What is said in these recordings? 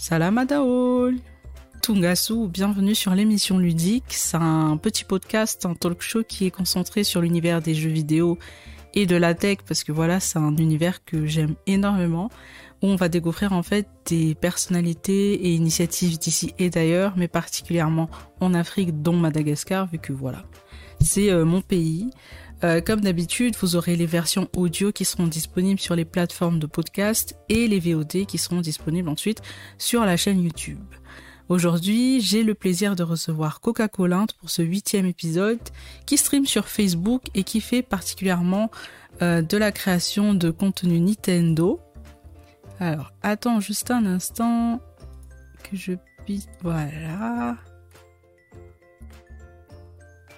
Salam Adaol Tungasu, bienvenue sur l'émission ludique. C'est un petit podcast, un talk show qui est concentré sur l'univers des jeux vidéo et de la tech parce que voilà, c'est un univers que j'aime énormément où on va découvrir en fait des personnalités et initiatives d'ici et d'ailleurs, mais particulièrement en Afrique, dont Madagascar, vu que voilà, c'est euh, mon pays. Euh, comme d'habitude, vous aurez les versions audio qui seront disponibles sur les plateformes de podcast et les VOD qui seront disponibles ensuite sur la chaîne YouTube. Aujourd'hui, j'ai le plaisir de recevoir Coca-Cola pour ce huitième épisode qui stream sur Facebook et qui fait particulièrement euh, de la création de contenu Nintendo. Alors, attends juste un instant que je puisse... Voilà.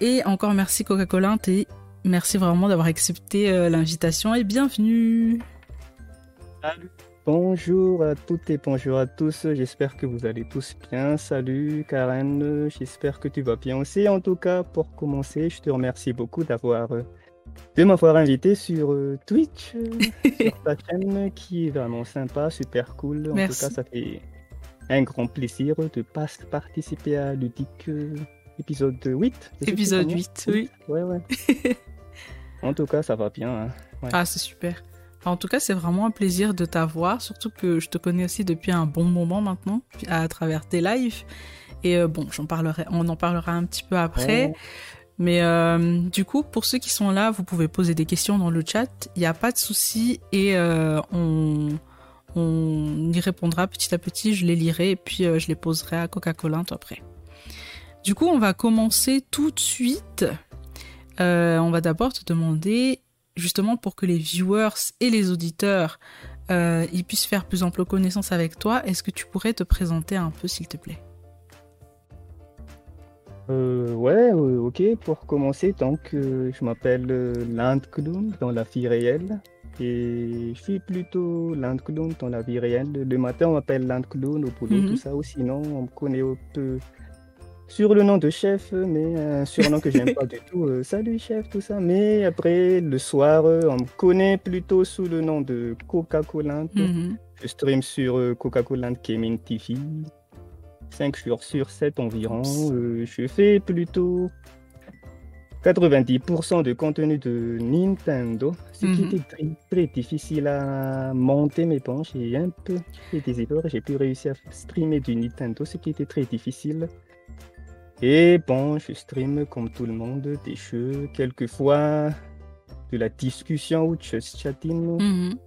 Et encore merci Coca-Cola et merci vraiment d'avoir accepté euh, l'invitation et bienvenue. Salut. Bonjour à toutes et bonjour à tous. J'espère que vous allez tous bien. Salut Karen. J'espère que tu vas bien aussi. En tout cas, pour commencer, je te remercie beaucoup d'avoir euh, de m'avoir invité sur euh, Twitch, sur ta chaîne qui est vraiment sympa, super cool. En Merci. tout cas, ça fait un grand plaisir de pas participer à Ludique épisode 8. je sais Épisode plus 8, comment. oui. Ouais, ouais. en tout cas, ça va bien. hein. Ouais. Ah, c'est super. En tout cas, c'est vraiment un plaisir de t'avoir, surtout que je te connais aussi depuis un bon moment maintenant, à travers tes lives. Et euh, bon, j'en parlerai, on en parlera un petit peu après. Ouais. Mais euh, du coup, pour ceux qui sont là, vous pouvez poser des questions dans le chat. Il n'y a pas de souci et euh, on, on y répondra petit à petit. Je les lirai et puis je les poserai à Coca-Cola après. Du coup, on va commencer tout de suite. Euh, on va d'abord te demander, justement pour que les viewers et les auditeurs euh, ils puissent faire plus ample connaissance avec toi, est-ce que tu pourrais te présenter un peu, s'il te plaît? Euh, ouais, ok, pour commencer, donc je m'appelle Landklum dans la vie réelle et je suis plutôt Landklum dans la vie réelle. Le matin, on m'appelle Landklum au boulot, Mhm. tout ça, ou sinon, on me connaît un peu sur le nom de chef, mais un surnom que j'aime pas du tout. euh, Salut chef, tout ça. Mais après, le soir, euh, on me connaît plutôt sous le nom de Coca-Cola. Mhm. Je stream sur euh, Coca-Cola Gaming TV. 5 jours sur 7 environ. Euh, je fais plutôt 90% de contenu de Nintendo, ce qui Mhm. était très, très difficile à monter, mais bon, j'ai un peu fait des efforts et j'ai pu réussir à streamer du Nintendo, ce qui était très difficile. Et bon, je stream comme tout le monde des jeux, quelquefois de la discussion ou just chatting.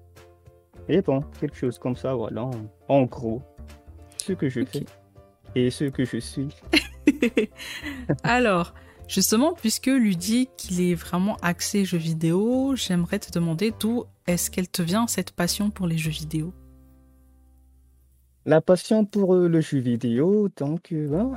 Et bon, quelque chose comme ça, voilà, en, en gros, ce que je Ok. fais et ce que je suis. Alors, justement, puisque Ludique, il est vraiment axé jeux vidéo, j'aimerais te demander d'où est-ce qu'elle te vient cette passion pour les jeux vidéo? La passion pour euh, le jeu vidéo, donc, euh, bon,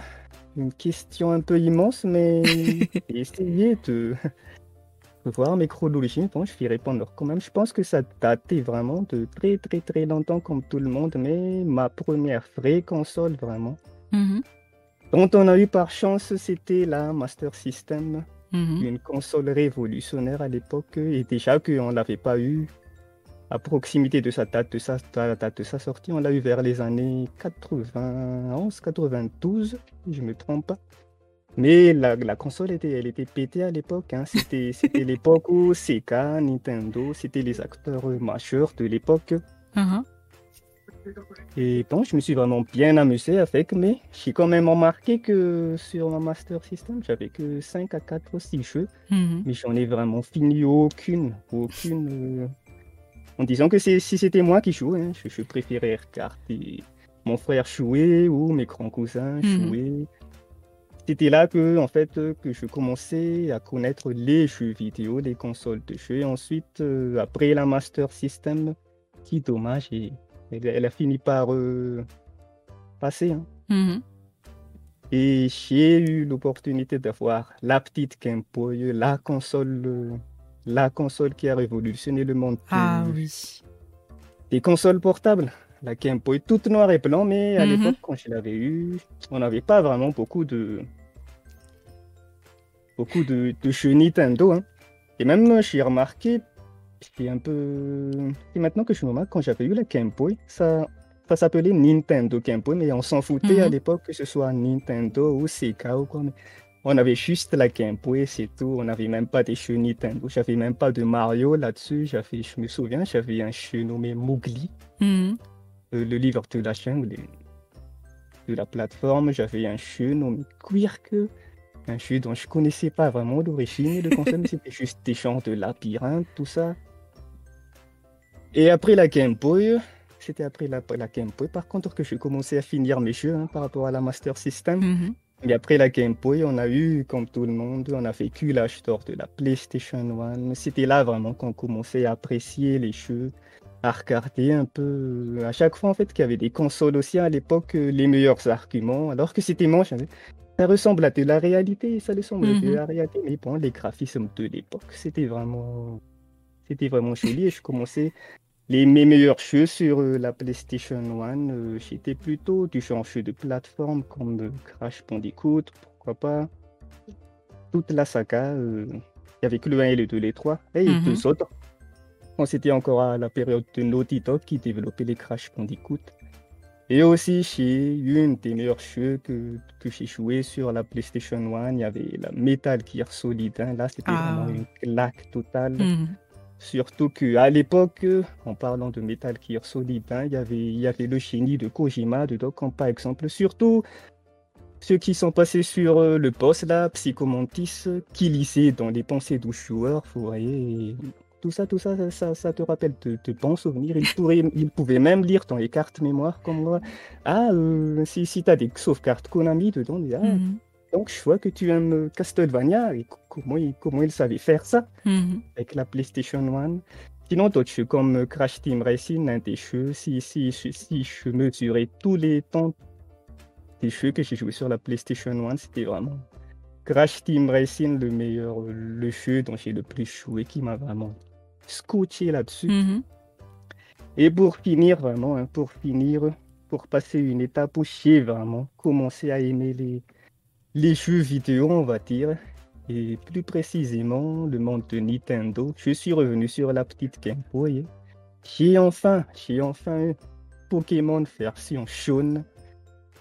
une question un peu immense, mais j'ai essayé de voir mes chronologies. Bon, je vais répondre quand même. Je pense que ça datait vraiment de très très très longtemps comme tout le monde, mais ma première vraie console vraiment, Mhm. dont on a eu par chance, c'était la Master System. Mhm. une console révolutionnaire à l'époque et déjà qu'on ne l'avait pas eu à proximité de sa date de sa, date de sa sortie. On l'a eu vers les années 91, 92, si je me trompe pas. Mais la, la console était, elle était pétée à l'époque. hein. C'était, c'était l'époque où Sega, Nintendo, c'était les acteurs majeurs de l'époque. Mhm. Et bon, je me suis vraiment bien amusé avec, mais j'ai quand même remarqué que sur ma Master System, j'avais que 5 à 4 ou 6 jeux. Mhm. Mais j'en ai vraiment fini aucune, aucune. En disant que si c'était moi qui jouais, hein, je, je préférais regarder mon frère jouer ou mes grands cousins Mhm. jouer. C'était là que, en fait, euh, que je commençais à connaître les jeux vidéo, les consoles de jeux. Et ensuite, euh, après la Master System, qui dommage, et, elle, elle a fini par euh, passer. hein. Mhm. Et j'ai eu l'opportunité d'avoir la petite Game Boy, la console, la console qui a révolutionné le monde Ah oui. des consoles portables. La Game Boy toute noire et blanc, mais à Mhm. l'époque, quand je l'avais eu, on n'avait pas vraiment beaucoup de beaucoup de, de jeux Nintendo. hein. Et même, euh, j'ai remarqué, c'est un peu... Et maintenant que je me remarque, quand j'avais eu la Game Boy, ça, ça s'appelait Nintendo Game Boy, mais on s'en foutait à mhm. l'époque que ce soit Nintendo ou Sega ou quoi. On avait juste la Game Boy, c'est tout. On n'avait même pas des jeux Nintendo. J'avais même pas de Mario là-dessus. J'avais, je me souviens, j'avais un jeu nommé Mowgli, mhm. euh, le livre de la chaîne de la plateforme. J'avais un jeu nommé Quirk, un jeu dont je connaissais pas vraiment l'origine de concept, c'était juste des champs de labyrinthe, tout ça. Et après la Game Boy, c'était après la, la, Game Boy, par contre, que j'ai commencé à finir mes jeux hein, par rapport à la Master System. Mm Et après la Game Boy, on a eu, comme tout le monde, on a vécu l'âge d'or de la PlayStation 1. C'était là vraiment qu'on commençait à apprécier les jeux, à regarder un peu. À chaque fois, en fait, qu'il y avait des consoles aussi à l'époque, euh, les meilleurs arguments, alors que c'était moche. Hein. Ça ressemble à de la réalité, ça ressemble à de mm-hmm. la réalité, mais bon, les graphismes de l'époque, c'était vraiment, c'était vraiment joli. Et je commençais les, mes meilleurs jeux sur euh, la PlayStation 1, euh, j'étais plutôt du genre jeu de plateforme comme euh, Crash Bandicoot, pourquoi pas. Toute la saga, il n'y avait que le 1 et le 2, les 3, et mm deux autres. On c'était encore à la période de Naughty Dog qui développait les Crash Bandicoot. Et aussi, chez une des meilleurs jeux que, que j'ai joué sur la PlayStation 1, il y avait la Metal Gear Solid. Hein. Là, c'était ah. vraiment une claque totale. Mhm. Surtout qu'à l'époque, en parlant de Metal Gear Solid, hein, il, y avait, il y avait le génie de Kojima dedans, comme par exemple, surtout ceux qui sont passés sur euh, le boss là, Psychomantis, qui lisait dans les pensées d'Ushua, vous voyez, tout ça, tout ça, ça, ça te rappelle de, bons souvenirs. Il, pourrait, il pouvait même lire dans les cartes mémoire comme moi. Ah, euh, si, si tu as des sauvegardes Konami dedans, ah, mhm. Donc, je vois que tu aimes Castlevania et comment il, comment il savait faire ça mhm. avec la PlayStation 1. Sinon, d'autres jeux comme Crash Team Racing, un des jeux, si, si, si, je mesurais tous les temps des jeux que j'ai joué sur la PlayStation 1, c'était vraiment Crash Team Racing, le meilleur, le jeu dont j'ai le plus joué, qui m'a vraiment scotché là-dessus. Mhm. Et pour finir, vraiment, hein, pour finir, pour passer une étape où j'ai vraiment commencé à aimer les, les jeux vidéo, on va dire, et plus précisément le monde de Nintendo, je suis revenu sur la petite Game Boy. J'ai enfin, j'ai enfin Pokémon version jaune.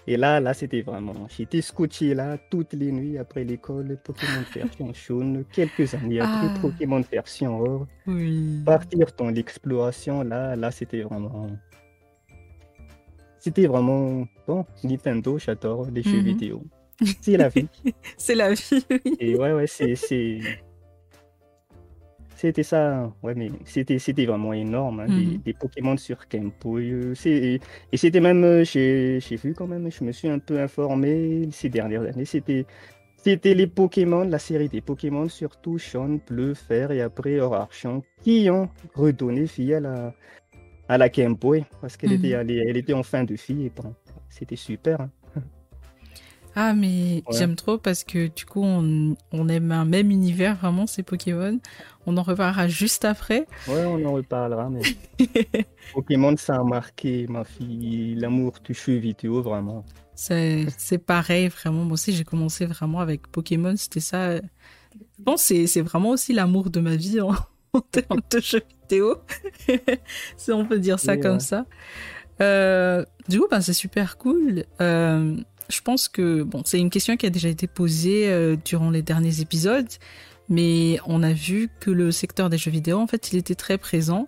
Et là, là, c'était vraiment, j'étais scotché là toutes les nuits après l'école, Pokémon version jaune, quelques années après ah. Pokémon version or. Partir dans l'exploration, là, là, c'était vraiment, c'était vraiment bon. Nintendo, j'adore les jeux mhm. vidéo. C'est la vie. c'est la vie, oui. Et ouais, ouais, c'est. C'était ça, ouais, mais c'était, vraiment énorme, hein, mhm. des, Pokémon sur. Euh, et, c'était même, euh, j'ai, vu quand même, je me suis un peu informé ces dernières années, c'était, c'était les Pokémon, la série des Pokémon, surtout Sean, Bleu, Fer et après Or Argent, qui ont redonné vie à la, à la Game Boy, parce qu'elle était, mhm. elle, était en fin de vie, et bon, c'était super. Hein. Ah, mais j'aime trop parce que du coup, on, aime un même univers, vraiment, ces Pokémon. On en reparlera juste après. Ouais, on en reparlera, mais Pokémon, ça a marqué ma fille, l'amour jeu vidéo, vraiment. C'est pareil, vraiment. Moi aussi, j'ai commencé vraiment avec Pokémon, c'était ça. Je pense que c'est vraiment aussi l'amour de ma vie en, termes de jeux vidéo, si on peut dire ça comme ça. Euh, du coup, ben, c'est super cool. Euh, je pense que bon, c'est une question qui a déjà été posée euh, durant les derniers épisodes, mais on a vu que le secteur des jeux vidéo, en fait, il était très présent.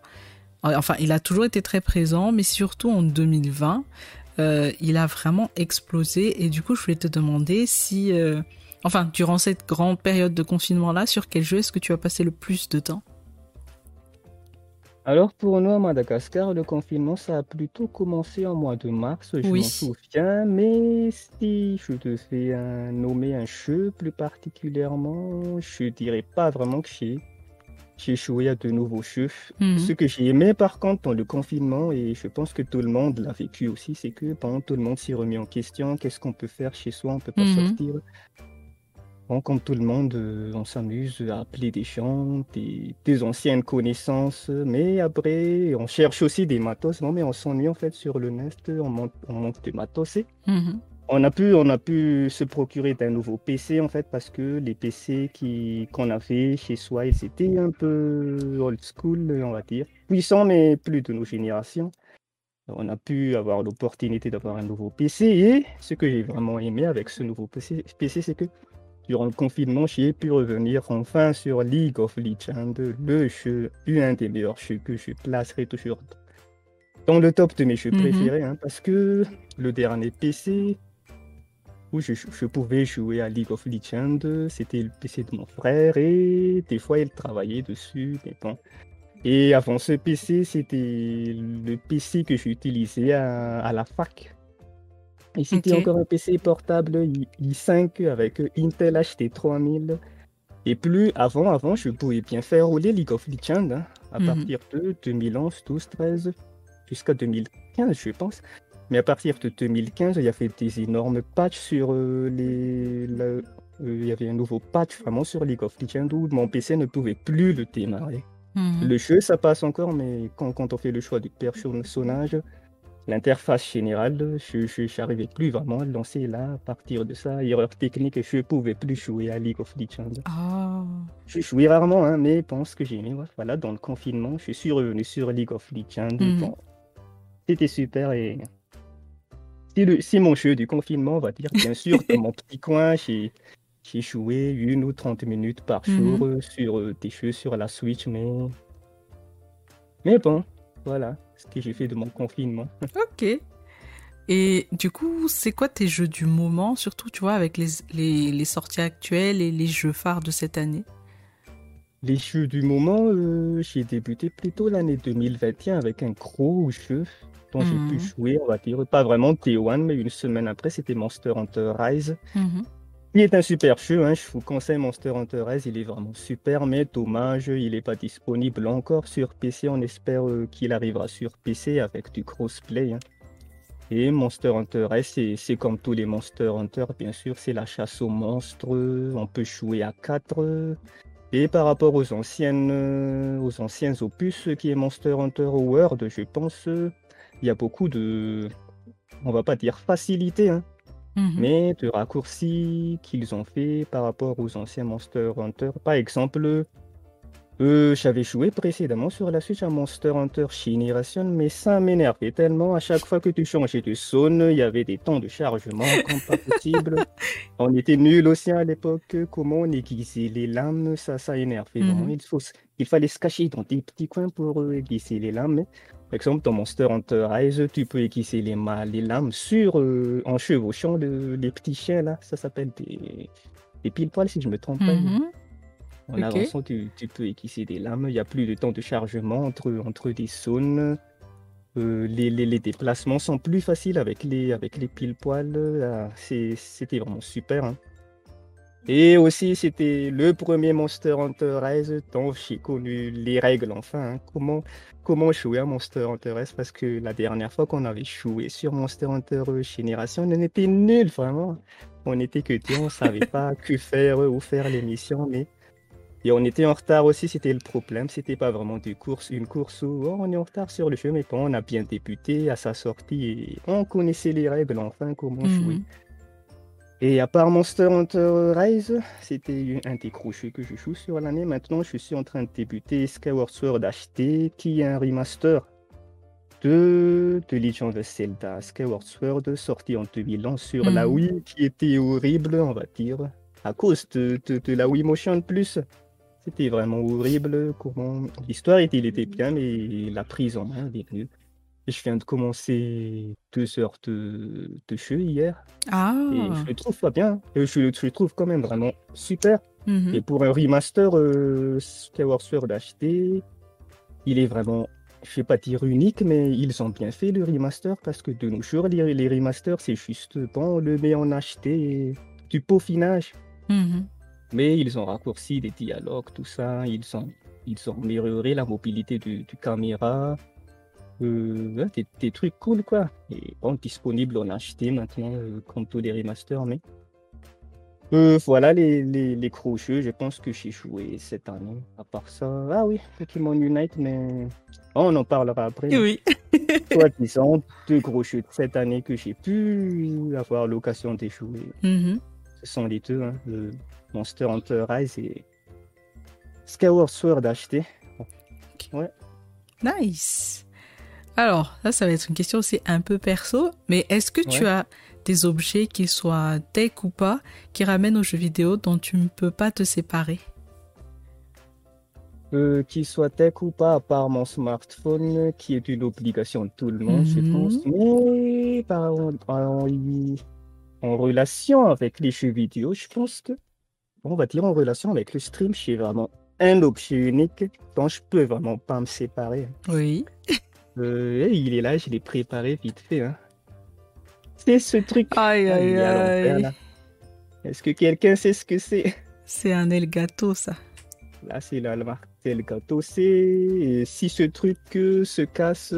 Euh, enfin, il a toujours été très présent, mais surtout en 2020, euh, il a vraiment explosé. Et du coup, je voulais te demander si, enfin, durant cette grande période de confinement-là, sur quel jeu est-ce que tu as passé le plus de temps? Alors pour nous à Madagascar, le confinement, ça a plutôt commencé en mois de mars, je m'en souviens, mais si je devais nommer un jeu plus particulièrement, je dirais pas vraiment que j'ai j'ai joué à de nouveaux jeux. Mhm. Ce que j'ai aimé par contre dans le confinement, et je pense que tout le monde l'a vécu aussi, c'est que pendant tout le monde s'est remis en question, qu'est-ce qu'on peut faire chez soi, on peut pas mhm. sortir comme tout le monde, euh, on s'amuse à appeler des gens, des, anciennes connaissances, mais après, on cherche aussi des matos. Non, mais on s'ennuie en fait sur le Nest, on on des matos. Mhm. On a pu, on a pu se procurer d'un nouveau PC en fait parce que les PC qui qu'on avait chez soi, ils étaient un peu old school, on va dire, puissants mais plus de nos générations. on a pu avoir l'opportunité d'avoir un nouveau PC et ce que j'ai vraiment aimé avec ce nouveau PC, c'est que durant le confinement, j'ai pu revenir enfin sur League of Legends, le jeu, un des meilleurs jeux que je placerai toujours dans le top de mes jeux mhm. préférés, hein, parce que le dernier PC où je, je, pouvais jouer à League of Legends, c'était le PC de mon frère et des fois il travaillait dessus, mais bon, et avant ce PC, c'était le PC que j'utilisais à, à la fac. Et c'était encore un PC portable i5 avec Intel HT3000. Et plus avant, avant, je pouvais bien faire rouler League of Legends hein, à mhm. partir de 2011, 12, 13, jusqu'à 2015, je pense. Mais à partir de 2015, il y avait des énormes patchs sur euh, les. Euh, il y avait un nouveau patch vraiment sur League of Legends où mon PC ne pouvait plus le démarrer. Mhm. Le jeu, ça passe encore, mais quand, quand on fait le choix du personnage, l'interface générale, je n'arrivais plus vraiment à lancer là. À partir de ça, erreur technique, je ne pouvais plus jouer à League of Legends. Oh. Je jouais rarement, hein, mais pense que j'ai aimé. Voilà, dans le confinement, je suis revenu sur League of Legends. Mhm. C'était super et c'est mon jeu du confinement, on va dire. Bien sûr, dans mon petit coin, j'ai j'ai joué une ou 30 minutes par mhm. jour euh, sur euh, des jeux sur la Switch, mais. Mais bon, voilà ce que j'ai fait de mon confinement. Ok. Et du coup, c'est quoi tes jeux du moment, surtout, tu vois, avec les, les, les, sorties actuelles et les jeux phares de cette année? Les jeux du moment, euh, j'ai débuté plutôt l'année 2021 avec un gros jeu dont j'ai pu mhm. jouer, on va dire, pas vraiment T1, mais une semaine après, c'était Monster Hunter Rise. Mhm. Il est un super jeu, hein. je vous conseille Monster Hunter Rise, il est vraiment super, mais dommage, il n'est pas disponible encore sur PC. On espère euh, qu'il arrivera sur PC avec du crossplay. Hein. Et Monster Hunter Rise, c'est comme tous les Monster Hunter, bien sûr, c'est la chasse aux monstres. On peut jouer à 4. Et par rapport aux anciennes, aux anciennes opus qui est Monster Hunter World, je pense, il y a beaucoup de, on va pas dire facilité, hein, Mhm. mais de raccourcis qu'ils ont fait par rapport aux anciens Monster Hunter. Par exemple, euh, j'avais joué précédemment sur la Switch à Monster Hunter Generation, mais ça m'énervait tellement. À chaque fois que tu changeais de zone, il y avait des temps de chargement comme pas possible. on était nuls aussi à l'époque. Comment on aiguisait les lames, ça, ça énervait. Mhm. il, faut, il fallait se cacher dans des petits coins pour euh, aiguiser les lames. Par exemple, dans Monster Hunter Rise, tu peux aiguiser les, les lames sur, euh, en chevauchant les petits chiens, là. Ça s'appelle des, des pile-poils, si je me trompe pas. En avançant, tu, peux aiguiser des lames. Il n'y a plus de temps de chargement entre, entre des zones. Euh, les, les, déplacements sont plus faciles avec les, avec les pile-poils. C'était vraiment super. Hein. Et aussi, c'était le premier Monster Hunter Rise dont j'ai connu les règles, enfin. Hein. Comment, comment jouer à Monster Hunter Rise? Parce que la dernière fois qu'on avait joué sur Monster Hunter Génération, on était nuls, vraiment. On était que on ne savait pas que faire, ou faire les missions, mais. Et on était en retard aussi, c'était le problème. C'était pas vraiment des courses, une course où oh, on est en retard sur le jeu, mais bon, on a bien débuté à sa sortie et on connaissait les règles, enfin, comment jouer. Mhm. Et à part Monster Hunter Rise, c'était un des gros jeux que je joue sur l'année. Maintenant, je suis en train de débuter Skyward Sword HD, qui est un remaster de, de Legend of Zelda Skyward Sword, sorti en 2011 sur la hmm. Wii, qui était horrible, on va dire, à cause de, de, la Wii Motion Plus. C'était vraiment horrible. Comment l'histoire était, il était bien, mais la prise en main est nulle. Je viens de commencer deux heures de, de jeu hier. Ah. Et je le trouve pas bien. Et je, le trouve quand même vraiment super. Mhm. Et pour un remaster euh, Skyward Sword il est vraiment, je vais pas dire unique, mais ils ont bien fait le remaster parce que de nos jours, les, les remasters, c'est juste bon, on le met en HD du peaufinage. Mhm. Mais ils ont raccourci les dialogues, tout ça. Ils ont, ils ont amélioré la mobilité du, du caméra. Euh, des, trucs cool quoi. Et bon, disponible en acheté maintenant, euh, comme tous les remasters, mais. Euh, voilà les, les, les gros jeux, je pense que j'ai joué cette année. À part ça, ah oui, Pokémon Unite, mais on en parlera après. Oui. Soit disons, deux gros jeux de cette année que j'ai pu avoir l'occasion de jouer. Mm-hmm. Ce sont les deux, hein, le Monster Hunter Rise et Skyward Sword acheté. Ouais. Nice. Alors, là, ça va être une question aussi un peu perso, mais est-ce que tu as des objets, qu'ils soient tech ou pas, qui ramènent aux jeux vidéo dont tu ne peux pas te séparer? Euh, qu'il soit tech ou pas, à part mon smartphone, qui est une obligation de tout le monde, je Mhm. pense. Mais par, en, relation avec les jeux vidéo, je pense que, on va dire en relation avec le stream, c'est vraiment un objet unique dont je peux vraiment pas me séparer. Oui. Euh, il est là, je l'ai préparé vite fait. hein. C'est ce truc. Aïe, aïe, aïe. Est-ce que quelqu'un sait ce que c'est? C'est un Elgato, ça. Là, c'est la marque Elgato. C'est si ce truc euh, se casse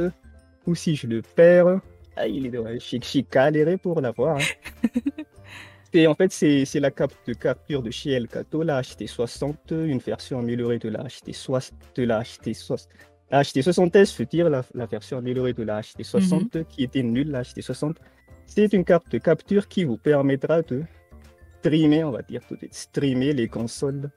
ou si je le perds, ah, il est j'ai galéré pour l'avoir. hein. Et en fait, c'est c'est la carte de capture de chez Elgato, la HT60, une version améliorée de la HT60, de la HT60. La HT60S, je veux dire, la, la version améliorée de la HT60 qui était nulle, la HT60. C'est une carte de capture qui vous permettra de streamer, on va dire de streamer les consoles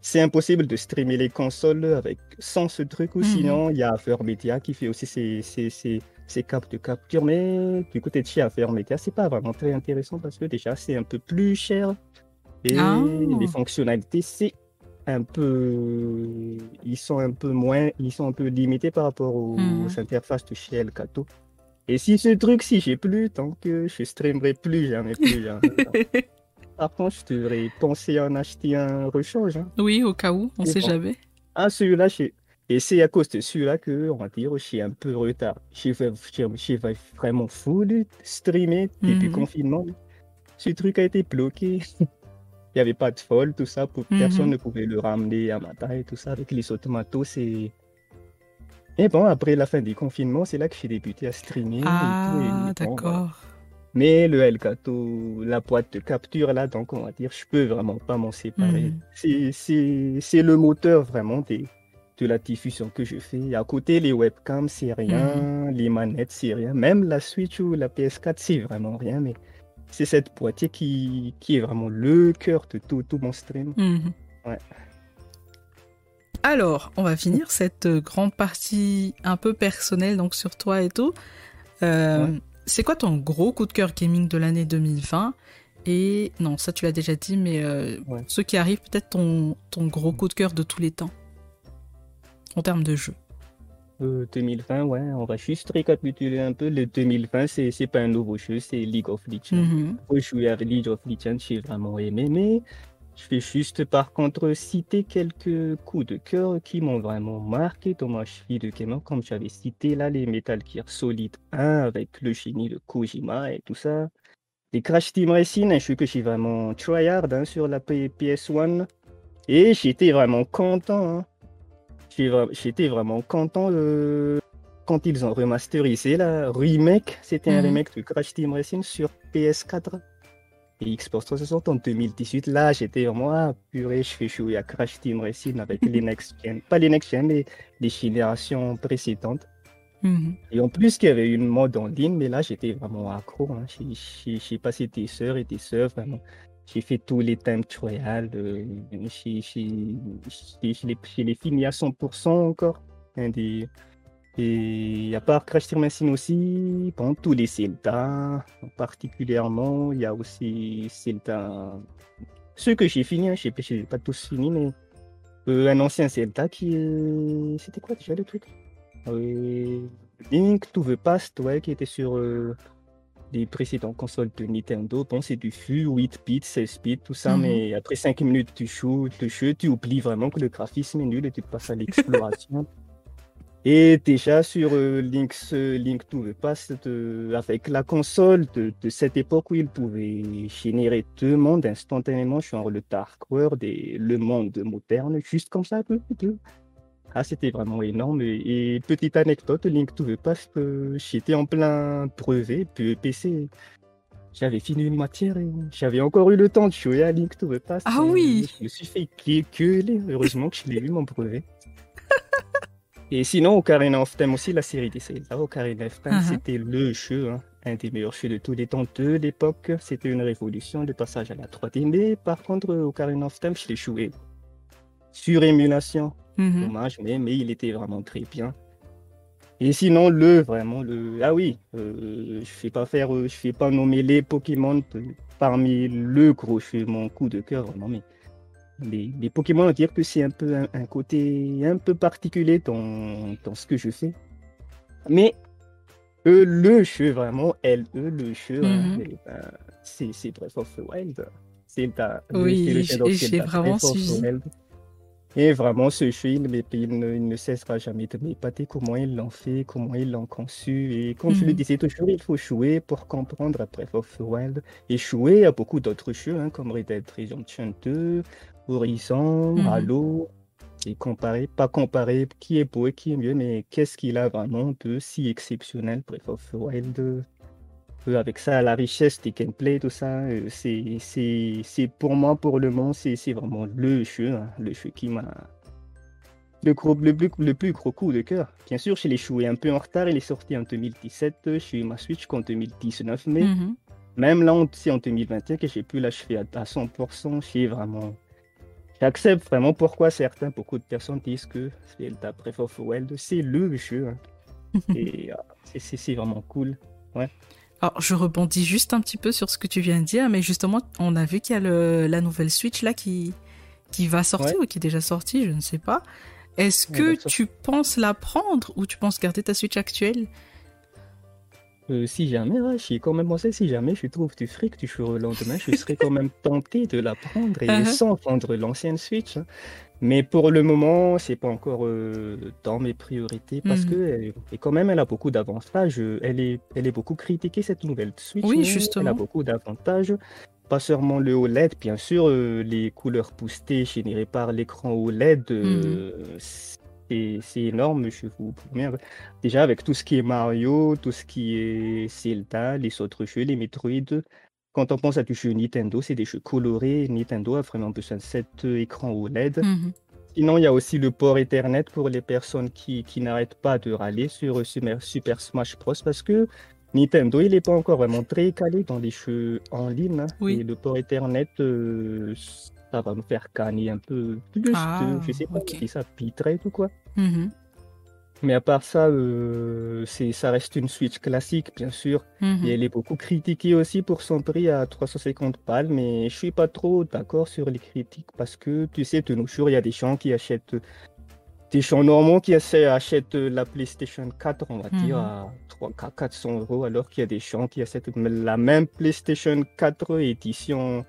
c'est impossible de streamer les consoles avec sans ce truc ou Mhm. sinon il y a Media qui fait aussi ses, ses, ses, ses cartes de capture mais du côté de chez Affaire Media c'est pas vraiment très intéressant parce que déjà c'est un peu plus cher et Ah. les fonctionnalités c'est un peu ils sont un peu moins ils sont un peu limités par rapport aux, aux interfaces de chez Elgato et si ce truc si j'ai plus tant que je streamerai plus jamais plus jamais par contre je devrais penser à en acheter un rechange hein. Oui, au cas où, on Et sait bon. jamais. Ah, celui-là, j'ai- et c'est à cause de celui-là que, on va dire, je suis un peu retard. J'ai vraiment full streamer depuis Mhm. confinement. Ce truc a été bloqué. Il n'y avait pas de folle, tout ça. pour- Mhm. Personne ne pouvait le ramener à matin et tout ça. Avec les automatos, c'est. Et bon, après la fin du confinement, c'est là que j'ai débuté à streamer. et et Ah, bon, voilà. d'accord. Mais le Elgato, la boîte de capture là, donc on va dire, je peux vraiment pas m'en séparer. Mhm. C'est le moteur vraiment des, de la diffusion que je fais. À côté, les webcams, c'est rien. Mhm. Les manettes, c'est rien. Même la Switch ou la PS4, c'est vraiment rien. Mais c'est cette boîtier qui, qui est vraiment le cœur de tout, tout mon stream. Mhm. Ouais. Alors, on va finir cette euh, grande partie un peu personnelle, donc sur toi et tout. Euh, Ouais. C'est quoi ton gros coup de cœur gaming de l'année 2020 Et non, ça tu l'as déjà dit, mais euh, Ouais. ceux qui arrivent, peut-être ton, ton gros coup de cœur de tous les temps en termes de jeu. Euh, 2020, ouais, on va juste récapituler un peu. Le 2020, c'est c'est pas un nouveau jeu, c'est League of Legends. Mhm. Pour jouer avec League of Legends, j'ai vraiment aimé, mais je vais juste par contre citer quelques coups de cœur qui m'ont vraiment marqué dans ma vie de gamer, comme j'avais cité là les Metal Gear Solid 1 avec le génie de Kojima et tout ça. Les Crash Team Racing, un jeu que j'ai vraiment tryhard hein, sur la P- PS1 et j'étais vraiment content. hein. J'étais vraiment content quand ils ont remasterisé la remake. C'était un Mhm. remake de Crash Team Racing sur PS4 et Xbox 360 en 2018. Là, j'étais vraiment, ah, purée, je fais jouer à Crash Team Racing avec les next gen. Pas les next gen, mais les générations précédentes. Mhm. Et en plus, il y avait une mode en ligne, mais là, j'étais vraiment accro. hein. J'ai- passé des heures et des heures, vraiment. J'ai fait tous les time trials. euh, Je l'ai je l'ai fini à 100% encore. Et à part Crash Team aussi, tous les Zelda, particulièrement, il y a aussi Zelda. Ceux que j'ai fini, hein, je n'ai pas tous fini, mais euh, un ancien Zelda qui. euh, C'était quoi déjà le truc? Euh, Link to the Past, ouais, qui était sur les précédentes consoles de Nintendo. Bon, c'est du fût, 8 bits, 16 bits, tout ça, Mhm. mais après 5 minutes de jeu, de jeu, tu oublies vraiment que le graphisme est nul et tu passes à l'exploration. et déjà sur euh, Link's, Link to the Past, de- avec la console de, de cette époque où il pouvait générer deux mondes instantanément, genre le Dark World et le monde moderne, juste comme ça, peu, peu. Ah, c'était vraiment énorme. Et, et petite anecdote, Link to the Past, euh, j'étais en plein brevet, puis PC. J'avais fini une matière et j'avais encore eu le temps de jouer à Link to the Past. Ah oui. Je me suis fait gueuler. Heureusement que je l'ai eu, mon brevet. et sinon, Ocarina of Time aussi, la série des Zelda, Ocarina of Time, Uh-huh. c'était le jeu, hein, un des meilleurs jeux de tous les temps de l'époque. C'était une révolution, le passage à la 3D. Mais par contre, Ocarina of Time, je l'ai joué sur émulation. Mhm. Dommage, mais, mais il était vraiment très bien. Et sinon, le, vraiment, le. Ah oui, euh, je fais pas faire, euh, je fais pas nommer les Pokémon parmi le gros, je fais mon coup de cœur, vraiment, mais les, les Pokémon, on dire que c'est un peu un, côté un peu particulier dans, dans ce que je fais. Mais eux, le jeu, vraiment, elle, eux, le jeu, hein, mm-hmm. ben, c'est Breath of the Wild. C'est oui, j'ai vraiment suivi. Et vraiment, ce jeu, il, ne, cessera jamais de m'épater comment ils l'ont fait, comment ils l'ont conçu. Et comme je le mhm. disais toujours, il faut jouer pour comprendre Breath of the Wild. Et jouer à beaucoup d'autres jeux, hein, comme Red Dead Redemption 2, Horizon, mhm. Halo. Et comparer, pas comparer qui est beau et qui est mieux, mais qu'est-ce qu'il a vraiment de si exceptionnel, Breath of the Wild? Avec ça, la richesse des gameplay, tout ça, euh, c'est pour moi, pour le moment, c'est vraiment le jeu, hein, le jeu qui m'a. Le, gros, le, plus, le plus gros coup de cœur. Bien sûr, je l'ai joué un peu en retard, il est sorti en 2017, j'ai eu ma Switch qu'en 2019, mais mhm. même là, c'est en 2021 que j'ai pu l'achever à, 100%, j'ai vraiment. J'accepte vraiment pourquoi certains, beaucoup de personnes disent que c'est d'après Wild, c'est le jeu. Hein. Et ah, c'est vraiment cool. Ouais. Alors, je rebondis juste un petit peu sur ce que tu viens de dire, mais justement, on a vu qu'il y a le, la nouvelle Switch là qui, qui va sortir ou qui est déjà sortie, je ne sais pas. Est-ce que tu penses la prendre ou tu penses garder ta Switch actuelle? Euh, si jamais, ouais, je quand même pensé, si jamais je trouve du fric du jour au lendemain, je serais quand même tenté de la prendre et uh-huh. sans prendre l'ancienne Switch. Hein. Mais pour le moment, c'est pas encore euh, dans mes priorités parce mmh. que et quand même, elle a beaucoup d'avantages. Elle est, elle est beaucoup critiquée cette nouvelle Switch. Oui, justement. Elle a beaucoup d'avantages. Pas seulement le OLED, bien sûr, euh, les couleurs boostées générées par l'écran OLED, euh, mmh. c'est énorme. Je vous promets. Déjà avec tout ce qui est Mario, tout ce qui est Zelda, les autres jeux, les Metroid. Quand on pense à du jeu Nintendo, c'est des jeux colorés. Nintendo a vraiment besoin de cet écran OLED. Mhm. Sinon, il y a aussi le port Ethernet pour les personnes qui, qui n'arrêtent pas de râler sur Super Smash Bros. parce que Nintendo, il n'est pas encore vraiment très calé dans les jeux en ligne. Hein. Et le port Ethernet, euh, ça va me faire canner un peu plus. Ah, je sais pas si ça pitrait ou quoi. Mhm. Mais à part ça, euh, ça reste une Switch classique, bien sûr. Mhm. Et elle est beaucoup critiquée aussi pour son prix à 350 balles. Mais je suis pas trop d'accord sur les critiques parce que, tu sais, de nos jours, il y a des gens qui achètent, des gens normaux qui achètent la PlayStation 4, on va dire, mhm. à 3, 400 euros, alors qu'il y a des gens qui achètent la même PlayStation 4 édition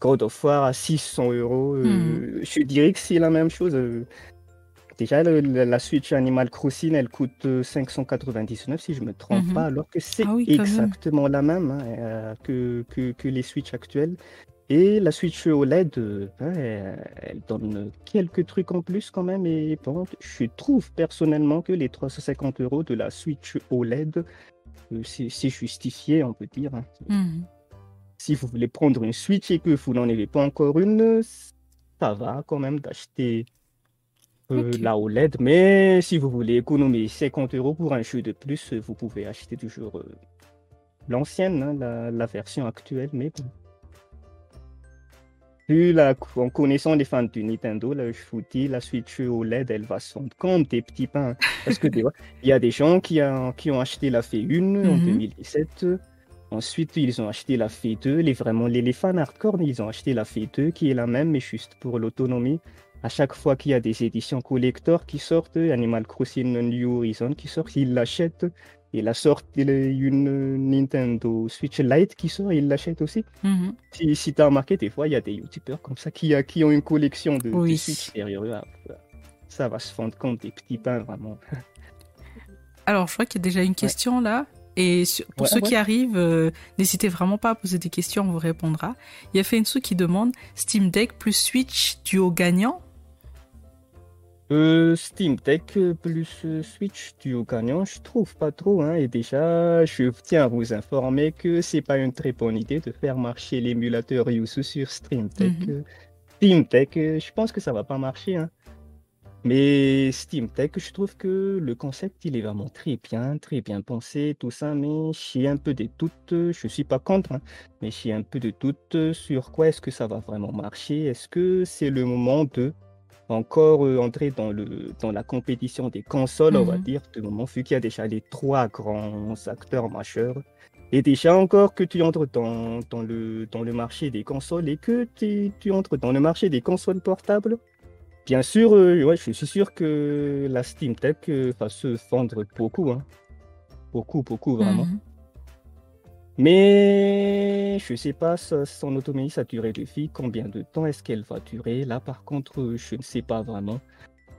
God of War à 600 euros. Euh, mhm. je dirais que c'est la même chose. Déjà, la Switch Animal Crossing, elle coûte 599 euh, si je ne me trompe mhm. pas, alors que c'est ah exactement la même hein, euh, que, que, que, les Switch actuelles. Et la Switch OLED, euh, elle donne quelques trucs en plus quand même. Et bon, je trouve personnellement que les 350 euros de la Switch OLED, c'est justifié, on peut dire. Hein. Mhm. Si vous voulez prendre une Switch et que vous n'en avez pas encore une, ça va quand même d'acheter euh, la OLED. Mais si vous voulez économiser 50 euros pour un jeu de plus, vous pouvez acheter toujours euh, l'ancienne, hein, la, version actuelle. Mais bon. la, en connaissant les fans du Nintendo, là, je vous dis, la Switch OLED, elle va se comme des petits pains. Parce que il y a des gens qui, qui ont acheté la F1 en 2017. Mhm. Ensuite, ils ont acheté la F2. Les, vraiment, les, les fans hardcore, ils ont acheté la F2 qui est la même, mais juste pour l'autonomie à chaque fois qu'il y a des éditions collector qui sortent, Animal Crossing New Horizon qui sort, ils l'achètent. Et la sorte une Nintendo Switch Lite qui sort, ils l'achètent aussi. Mhm. Si, si tu as remarqué, des fois, il y a des youtubeurs comme ça qui, qui ont une collection de, Switch derrière eux. Ça va se fondre comme des petits pains, vraiment. Alors, je crois qu'il y a déjà une question là. Et pour ceux qui arrivent, euh, n'hésitez vraiment pas à poser des questions, on vous répondra. Il y a Fensu qui demande Steam Deck plus Switch duo gagnant? Euh, Steam Deck plus euh, Switch du gagnant, je trouve pas trop. Hein. Et déjà, je tiens à vous informer que c'est pas une très bonne idée de faire marcher l'émulateur Yusu sur Steam Deck. Mhm. Steam Deck, je pense que ça va pas marcher. Hein. Mais Steam Deck, je trouve que le concept, il est vraiment très bien, très bien pensé, tout ça, mais j'ai un peu de doutes, je suis pas contre, hein, mais j'ai un peu de doutes sur quoi est-ce que ça va vraiment marcher. Est-ce que c'est le moment de encore euh, entrer dans, le, dans la compétition des consoles, on va Mhm. dire, de moment, vu qu'il y a déjà les trois grands acteurs majeurs. Et déjà encore que tu entres dans, dans, le, dans le marché des consoles et que tu, tu entres dans le marché des consoles portables, bien sûr, euh, ouais, je suis sûr que la Steam Tech euh, va se vendre beaucoup. hein. Beaucoup, beaucoup, vraiment. Mhm. Mais je sais pas, son autonomie, sa durée de vie, combien de temps? Est-ce qu'elle va durer? Là, par contre, je ne sais pas vraiment.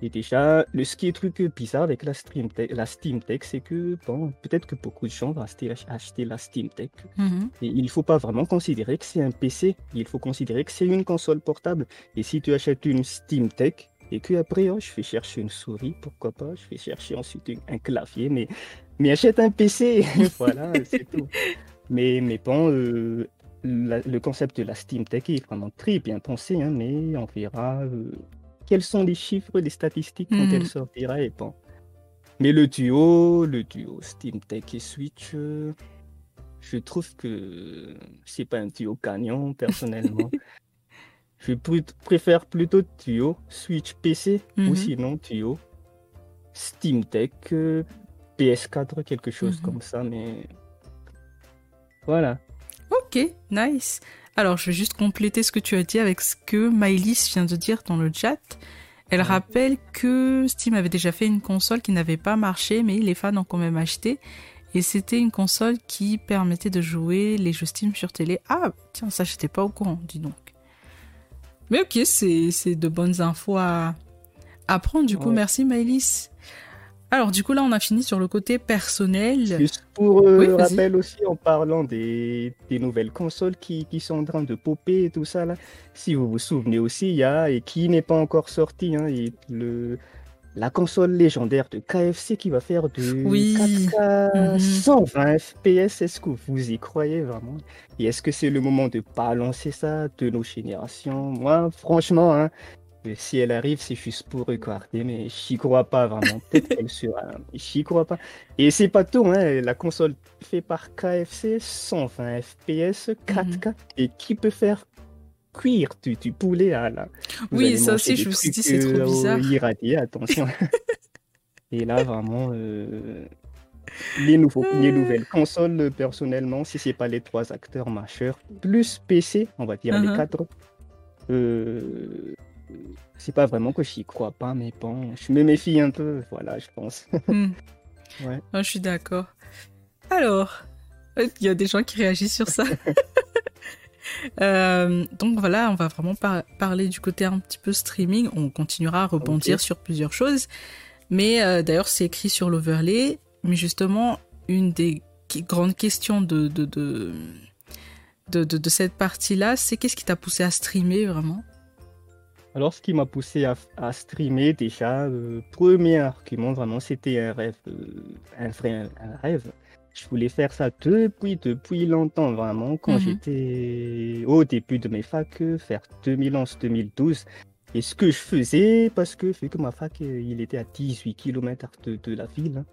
Et déjà, le ce qui est truc bizarre avec la Steam Tech, la Steam Tech, c'est que bon, peut-être que beaucoup de gens vont acheter, acheter la Steam Tech. Mhm. Et il ne faut pas vraiment considérer que c'est un PC. Il faut considérer que c'est une console portable. Et si tu achètes une Steam Tech et que après, oh, je vais chercher une souris, pourquoi pas? Je vais chercher ensuite un clavier, mais mais achète un PC. Voilà, c'est tout. Mais, mais bon, euh, la- le concept de la Steam Tech est vraiment très bien pensé, hein, mais on verra euh, quels sont les chiffres, les statistiques quand Mhm. elle sortira. Et bon. Mais le duo, le duo Steam Tech et Switch, euh, je trouve que c'est pas un duo gagnant, personnellement. je pr- préfère plutôt duo Switch PC Mhm. ou sinon duo Steam Tech euh, PS4, quelque chose Mhm. comme ça, mais voilà. Ok, nice. Alors, je vais juste compléter ce que tu as dit avec ce que Maëlys vient de dire dans le chat. Elle rappelle que Steam avait déjà fait une console qui n'avait pas marché, mais les fans ont quand même acheté. Et c'était une console qui permettait de jouer les jeux Steam sur télé. Ah, tiens, ça, j'étais pas au courant, dis donc. Mais ok, c'est c'est de bonnes infos à, à prendre. Du coup, merci Maëlys. Alors, du coup, là, on a fini sur le côté personnel. Juste pour euh, Oui, rappel aussi, en parlant des, des nouvelles consoles qui, qui sont en train de popper et tout ça, là, si vous vous souvenez aussi, il y a, et qui n'est pas encore sorti, hein, et le, la console légendaire de KFC qui va faire de Oui. 4K Mhm. 120 FPS. Est-ce que vous y croyez vraiment? Et est-ce que c'est le moment de balancer ça de nos générations? Moi, franchement, hein, si elle arrive, c'est juste pour regarder, mais j'y crois pas vraiment. Peut-être qu'elle sera, j'y crois pas. Et c'est pas tout, hein, la console fait par KFC, 120 FPS, 4K, et qui peut faire cuire du, du poulet à la. Vous Oui, ça aussi, je me suis dit, c'est trop euh, bizarre. irradiés, attention. et là, vraiment, euh, les, nouveaux, les nouvelles consoles, euh, personnellement, si c'est pas les trois acteurs majeurs, plus PC, on va dire Uh-huh. les quatre, euh, c'est pas vraiment que j'y crois pas, mais bon, je me méfie un peu, voilà, je pense. Hmm. Ouais. Ah, je suis d'accord. Alors, euh, il y a des gens qui réagissent sur ça. Euh, donc voilà, on va vraiment par- parler du côté un petit peu streaming. On continuera à rebondir sur plusieurs choses. Mais euh, d'ailleurs, c'est écrit sur l'overlay. Mais justement, une des grandes questions de, de, de, de, de- de cette partie-là, c'est qu'est-ce qui t'a poussé à streamer vraiment? Alors, ce qui m'a poussé à, à streamer, déjà, le premier argument, vraiment, c'était un rêve, euh, un vrai un rêve. Je voulais faire ça depuis, depuis longtemps, vraiment, quand Mhm. j'étais au début de mes facs, euh, faire 2011-2012. Et ce que je faisais, parce que vu que ma fac, euh, il était à 18 km de, de la ville, hein,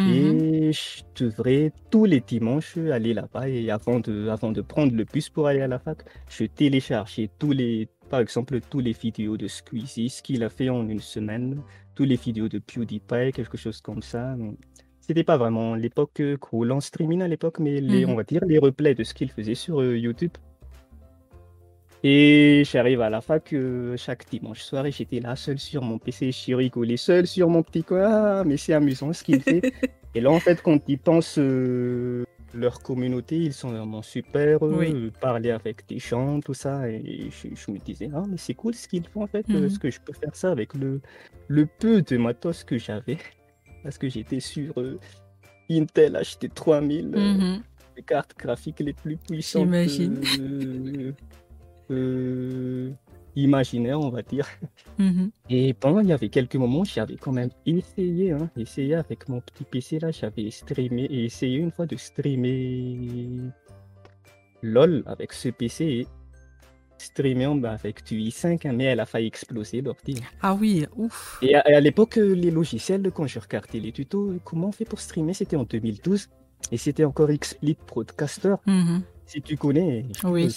Mhm. et je devrais tous les dimanches aller là-bas. Et avant de, avant de prendre le bus pour aller à la fac, je téléchargeais tous les, par exemple, tous les vidéos de Squeezie, ce qu'il a fait en une semaine, tous les vidéos de PewDiePie, quelque chose comme ça. C'était pas vraiment l'époque cool en streaming à l'époque, mais les, Mhm. on va dire les replays de ce qu'il faisait sur euh, YouTube. Et j'arrive à la fac euh, chaque dimanche soir et j'étais là seul sur mon PC, je rigolais seul sur mon petit. Ah, mais c'est amusant ce qu'il fait. et là, en fait, quand ils pensent euh, leur communauté, ils sont vraiment super. euh, Oui. parler avec des gens, tout ça. Et je, je me disais, ah, mais c'est cool ce qu'ils font en fait. euh, Mhm. Est-ce que je peux faire ça avec le, le peu de matos que j'avais Parce que j'étais sur euh, Intel HD 3000. euh, Mhm. les cartes graphiques les plus puissantes J'imagine. euh, imaginaires, on va dire. Mhm. Et pendant, il y avait quelques moments, j'avais quand même essayé, hein, essayé avec mon petit PC là, j'avais streamé et essayé une fois de streamer LOL avec ce PC et streamer bah, avec du i5, hein, mais elle a failli exploser l'ordi. Ah oui, ouf. Et à, l'époque, euh, les logiciels, quand je regardais les tutos, comment on fait pour streamer, c'était en 2012 et c'était encore XSplit Broadcaster. Mhm. Si tu connais, Oui.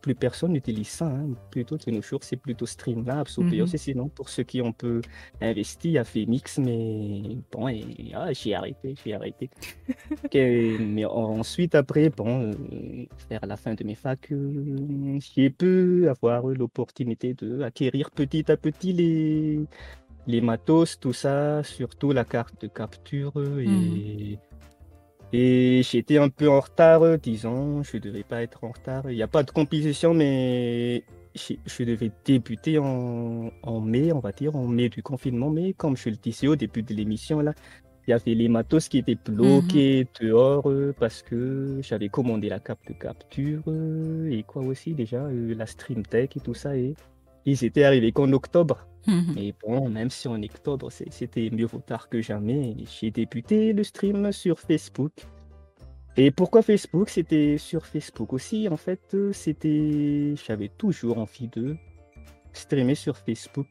plus personne n'utilise ça. hein. Plutôt de nos jours, c'est plutôt Streamlabs ou Mhm. POC. Sinon, pour ceux qui ont peu investi à Phoenix, mais bon, et, ah, j'ai arrêté, j'ai arrêté. Mais ensuite, après, bon, euh, vers la fin de mes facs, euh, j'ai pu avoir l'opportunité de acquérir petit à petit les, les matos, tout ça, surtout la carte de capture et. Et j'étais un peu en retard, euh, disons, je devais pas être en retard. Il n'y a pas de compétition, mais je, je devais débuter en, en mai, on va dire, en mai du confinement. Mais comme je le disais au début de l'émission, là, il y avait les matos qui étaient bloqués dehors euh, parce que j'avais commandé la carte de capture euh, et quoi aussi déjà, la Stream Tech et tout ça. Et ils étaient arrivés qu'en octobre. Mhm. Mais bon, même si en octobre, c'était mieux vaut tard que jamais, j'ai débuté le stream sur Facebook. Et pourquoi Facebook? C'était sur Facebook aussi, en fait, euh, c'était... J'avais toujours envie de streamer sur Facebook.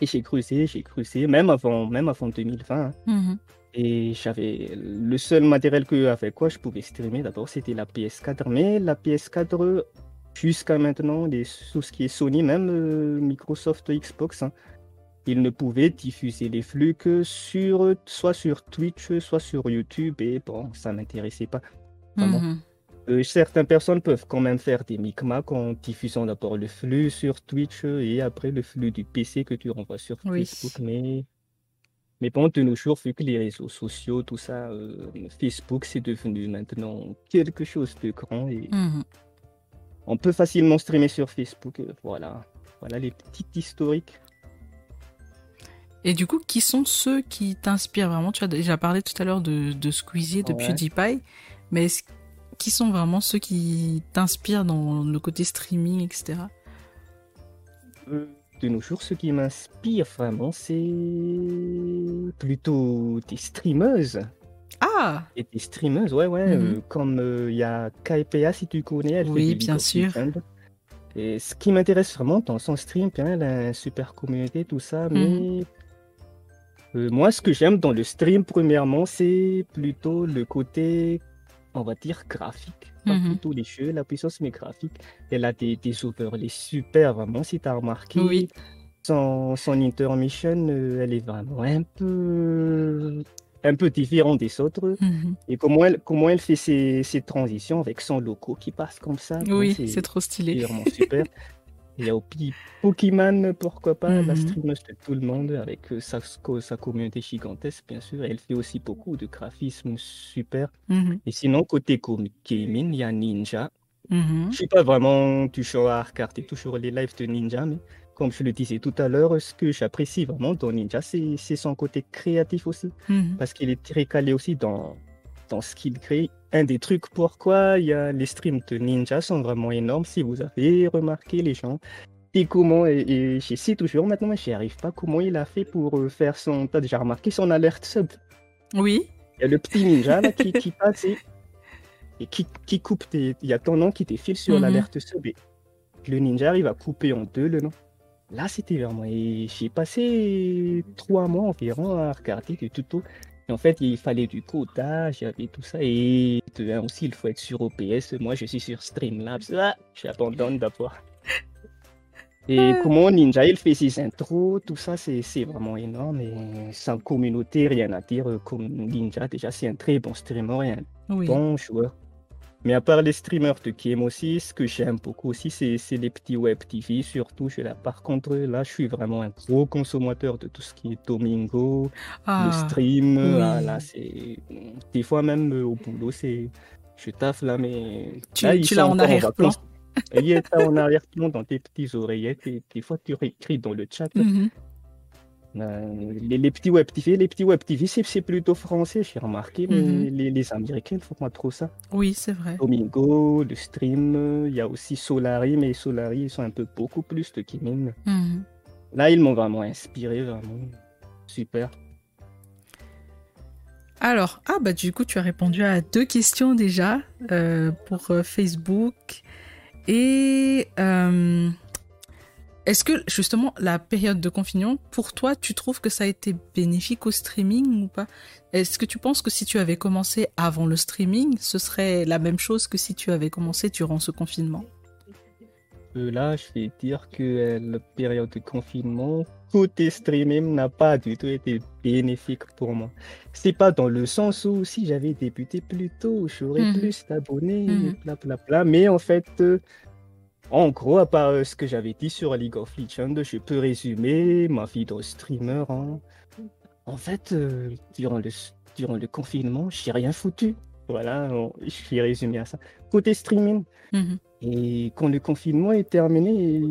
Et j'ai creusé, j'ai creusé, même avant, même avant 2020. hein. Mhm. Et j'avais le seul matériel que avec quoi je pouvais streamer d'abord c'était la PS4 mais la PS4 jusqu'à maintenant les, tout ce qui est Sony même euh, Microsoft Xbox hein, ils ne pouvaient diffuser les flux que sur soit sur Twitch soit sur YouTube et bon ça m'intéressait pas Vraiment. Mhm. Euh, certaines personnes peuvent quand même faire des micmacs en diffusant d'abord le flux sur Twitch et après le flux du PC que tu renvoies sur Oui. Facebook. Mais, mais bon, de nos jours, vu que les réseaux sociaux, tout ça, euh, Facebook, c'est devenu maintenant quelque chose de grand et Mhm. On peut facilement streamer sur Facebook. euh, Voilà, voilà les petites historiques. Et du coup, qui sont ceux qui t'inspirent vraiment? Tu as déjà parlé tout à l'heure de, de Squeezie, de Ouais. PewDiePie, mais est-ce- qui sont vraiment ceux qui t'inspirent dans le côté streaming, etc. Euh, De nos jours, ce qui m'inspire vraiment, c'est plutôt des streameuses. Ah Et des streameuses, ouais, ouais, Mhm. euh, comme euh, il y a KPA, si tu connais, elle Oui, bien sûr. Et ce qui m'intéresse vraiment dans son stream, elle a une super communauté, tout ça, Mhm. mais euh, moi, ce que j'aime dans le stream, premièrement, c'est plutôt le côté, on va dire, graphique. Pas Mhm. plutôt les jeux, la puissance, mais graphique. Elle a des, des overlays super, vraiment, si tu as remarqué. Oui. Son, son intermission, euh, elle est vraiment un peu, un peu différente des autres. Mhm. Et comment elle, comment elle fait ses, ses transitions avec son logo qui passe comme ça. Oui, c'est trop c'est stylé. vraiment super. Il y a aussi Pokémon, pourquoi pas, la Mhm. streameuse de tout le monde avec euh, sa, sa communauté gigantesque, bien sûr. Elle fait aussi beaucoup de graphismes super. Mhm. Et sinon, côté gaming, il y a Ninja. Je suis pas vraiment toujours à regarder toujours les lives de Ninja, mais comme je le disais tout à l'heure, ce que j'apprécie vraiment dans Ninja, c'est son côté créatif aussi Mhm. parce qu'il est très calé aussi dans, dans ce qu'il crée. Un des trucs pourquoi il y a les streams de Ninja sont vraiment énormes, si vous avez remarqué les gens. Et comment, et, et je sais toujours maintenant, mais je n'y arrive pas, comment il a fait pour euh, faire son. T'as déjà remarqué son alerte sub? Oui. Il y a le petit ninja là qui, qui passe et, et qui, qui coupe. Il y a ton nom qui défile sur Mhm. l'alerte sub et le ninja arrive à couper en deux le nom. Là, c'était vraiment. Et j'ai passé trois mois environ à regarder des tutos. Et en fait, il fallait du codage, il y avait tout ça. Et de aussi, il faut être sur OPS. Moi, je suis sur Streamlabs. Ah, j'abandonne d'abord. Et comment Ninja, il fait ses intros, tout ça, c'est c'est vraiment énorme. Et sans communauté, rien à dire. Comme Ninja, déjà, c'est un très bon streamer et un Oui. bon joueur. Mais à part les streamers de game aussi, ce que j'aime beaucoup aussi, c'est les petits web TV, surtout. Je, là, par contre, là, je suis vraiment un gros consommateur de tout ce qui est Domingo, le Ah. stream. oui. là, c'est. Des fois, même euh, au boulot, c'est. Je taffe là, mais. Tu- là, l'as en arrière-plan. il est en arrière-plan dans tes petits oreillettes et des fois tu réécris dans le chat. Mhm. Les, les petits web TV, les petits web TV, c'est plutôt français, j'ai remarqué, mais Mhm. les, les Américains ne font pas trop ça. Oui, c'est vrai. Domingo, le stream, euh, il y a aussi Solari, mais Solari, ils sont un peu beaucoup plus de gaming. Mhm. Là, ils m'ont vraiment inspiré, vraiment. Super. Alors, ah bah du coup, tu as répondu à deux questions déjà euh, pour euh, Facebook. Et euh, est-ce que justement la période de confinement, pour toi, tu trouves que ça a été bénéfique au streaming ou pas? Est-ce que tu penses que si tu avais commencé avant le streaming, ce serait la même chose que si tu avais commencé durant ce confinement? Euh, Là, je vais dire que euh, la période de confinement, côté streaming, n'a pas du tout été bénéfique pour moi. C'est pas dans le sens où si j'avais débuté plus tôt, j'aurais Mhm. plus d'abonnés, bla bla bla. Mais en fait, euh, en gros, à part euh, ce que j'avais dit sur League of Legends, je peux résumer ma vie de streamer. hein. En fait, euh, durant le, durant le confinement, j'ai rien foutu. Voilà, on- je vais résumer à ça. Côté streaming. Mhm. Et quand le confinement est terminé,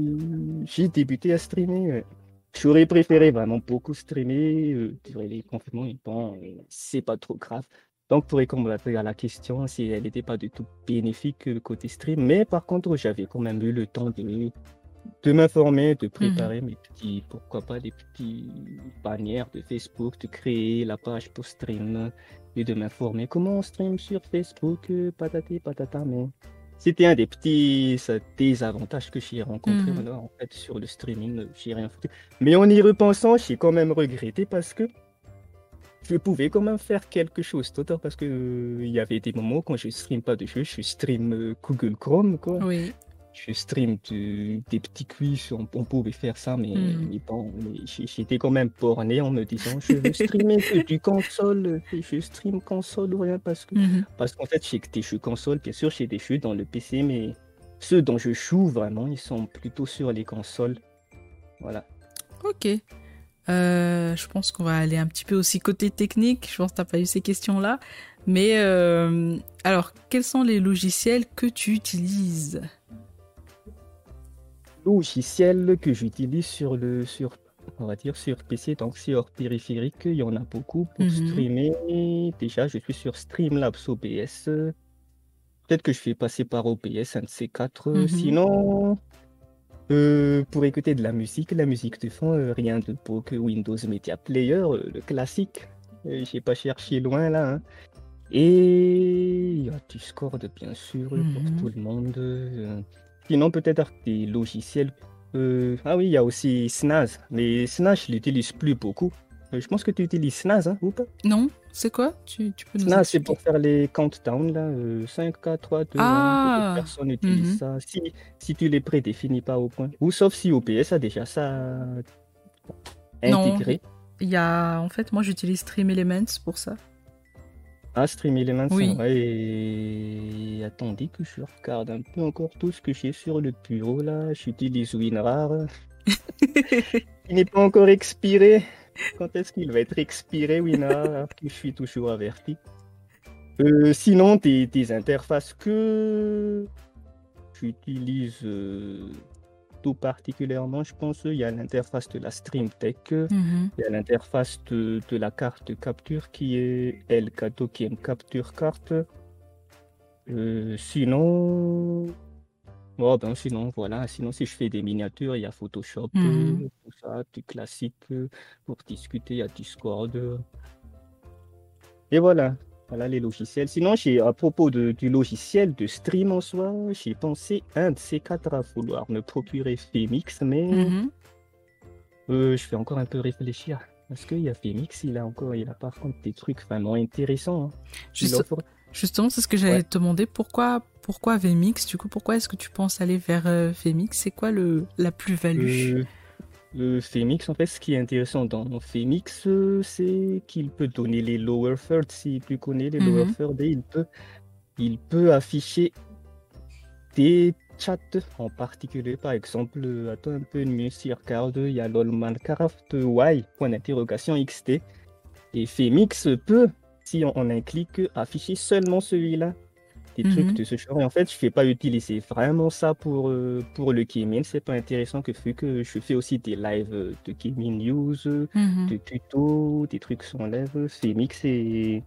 j'ai débuté à streamer. J'aurais préféré vraiment beaucoup streamer euh, durant les confinements, bon, c'est pas trop grave. Donc, pour répondre à la question, si elle n'était pas du tout bénéfique le côté stream, mais par contre, j'avais quand même eu le temps de, de m'informer, de préparer mes petits, pourquoi pas, des petits bannières de Facebook, de créer la page pour stream et de m'informer comment on stream sur Facebook, euh, patati patata, mais c'était un des petits désavantages que j'ai rencontrés Mhm. voilà, en fait, sur le streaming. J'ai rien foutu. Mais en y repensant, j'ai quand même regretté parce que je pouvais quand même faire quelque chose d'autre parce que euh, il y avait des moments quand je stream pas de jeu, je stream euh, Google Chrome quoi. Oui. Je stream de- des petits quiz, on, on pouvait faire ça, mais, Mhm. mais bon, j'étais quand même borné en me disant je veux streamer du console, et je stream console ou rien parce que Mhm. parce qu'en fait, j'ai que des jeux console, bien sûr, j'ai des jeux dans le PC, mais ceux dont je joue vraiment, ils sont plutôt sur les consoles. Voilà. Ok. Euh, je pense qu'on va aller un petit peu aussi côté technique. Je pense que tu n'as pas eu ces questions-là. Mais euh, alors, quels sont les logiciels que tu utilises? Logiciels que j'utilise sur le sur on va dire sur PC, donc sur périphérique, il y en a beaucoup pour Mhm. streamer. Déjà, je suis sur Streamlabs OBS. Peut-être que je vais passer par OBS, un de ces quatre. Mhm. Sinon, euh, pour écouter de la musique, la musique de fond, euh, rien de beau que Windows Media Player, euh, le classique. J'ai pas cherché loin là. hein. Et il y a Discord, bien sûr, Mhm. pour tout le monde. Sinon, peut-être des logiciels. Ah oui, il y a aussi Snaz. Mais Snaz, je l'utilise plus beaucoup. Euh, Je pense que tu utilises Snaz, hein, ou pas? Non C'est quoi? Tu, tu peux nous Snaz, c'est pour faire les countdowns, là. euh, 5, 4, 3, 2, 1. Ah. Personnes utilisent Mhm. ça. Si, si tu les prédéfinis pas au point. Ou sauf si OBS a déjà ça Non. intégré. Il y a, en fait, moi j'utilise Stream Elements pour ça. Ah, Stream Elements, Oui. ouais. Et attendez que je regarde un peu encore tout ce que j'ai sur le bureau, là. J'utilise WinRAR. Il n'est pas encore expiré. Quand est-ce qu'il va être expiré, que je suis toujours averti? Euh, Sinon, des interfaces que j'utilise euh, tout particulièrement, je pense, il y a l'interface de la StreamTech. Mhm. Il y a l'interface de, de la carte capture qui est Elgato qui aime capture carte. Euh, sinon, oh ben sinon voilà, sinon si je fais des miniatures, il y a Photoshop, Mhm. euh, tout ça, du classique euh, pour discuter, il y a Discord. euh. Et voilà, voilà les logiciels. Sinon, j'ai à propos de, du logiciel de stream en soi, j'ai pensé un de ces quatre à vouloir me procurer Femix, mais Mhm. euh, je vais encore un peu réfléchir. Parce qu'il y a Phoenix, il a encore, il a par contre des trucs vraiment intéressants. hein. Il Juste- offre- Justement, c'est ce que j'allais Ouais. te demander. Pourquoi, pourquoi VMix Du coup, pourquoi est-ce que tu penses aller vers euh, VMix C'est quoi le, la plus-value? Euh, le Phoenix, en fait, ce qui est intéressant dans Phoenix, euh, c'est qu'il peut donner les lower thirds. Si tu connais les lower Mhm. thirds, et il peut, il peut afficher des chats en particulier. Par exemple, euh, attends un peu mieux si regarde, il y a LOL Minecraft Y, point d'interrogation XT. Et Phoenix peut, si on, on a un clic, afficher seulement celui-là. Des Mhm. trucs de ce genre. Et en fait, je ne vais pas utiliser vraiment ça pour, euh, pour le gaming. C'est pas intéressant que vu que je fais aussi des lives euh, de gaming news, Mhm. de tutos, des trucs sur live. Phoenix est,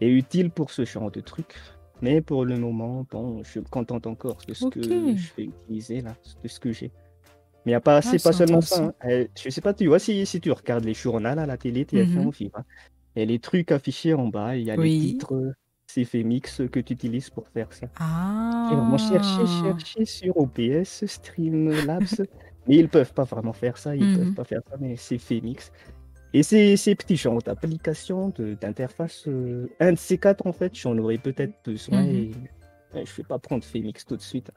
est utile pour ce genre de trucs. Mais pour le moment, bon, je me contente encore de ce que je vais utiliser là, de ce que j'ai. Mais y a pas, Ah, c'est pas c'est seulement ça. hein. Euh, je sais pas, tu vois, si, si tu regardes les journaux à la télé, TF1 Mhm. ou FIFA, et les trucs affichés en bas, il y a Oui. les titres, Phoenix que tu utilises pour faire ça. Ah. J'ai vraiment cherché, cherché sur OBS, Streamlabs. Mais ils peuvent pas vraiment faire ça, ils Mhm. peuvent pas faire ça, mais c'est Phoenix. Et ces, ces petits genres d'applications, de- d'interface, euh, un de ces quatre, en fait, j'en aurais peut-être besoin Mhm. et ouais, je vais pas prendre Phoenix tout de suite.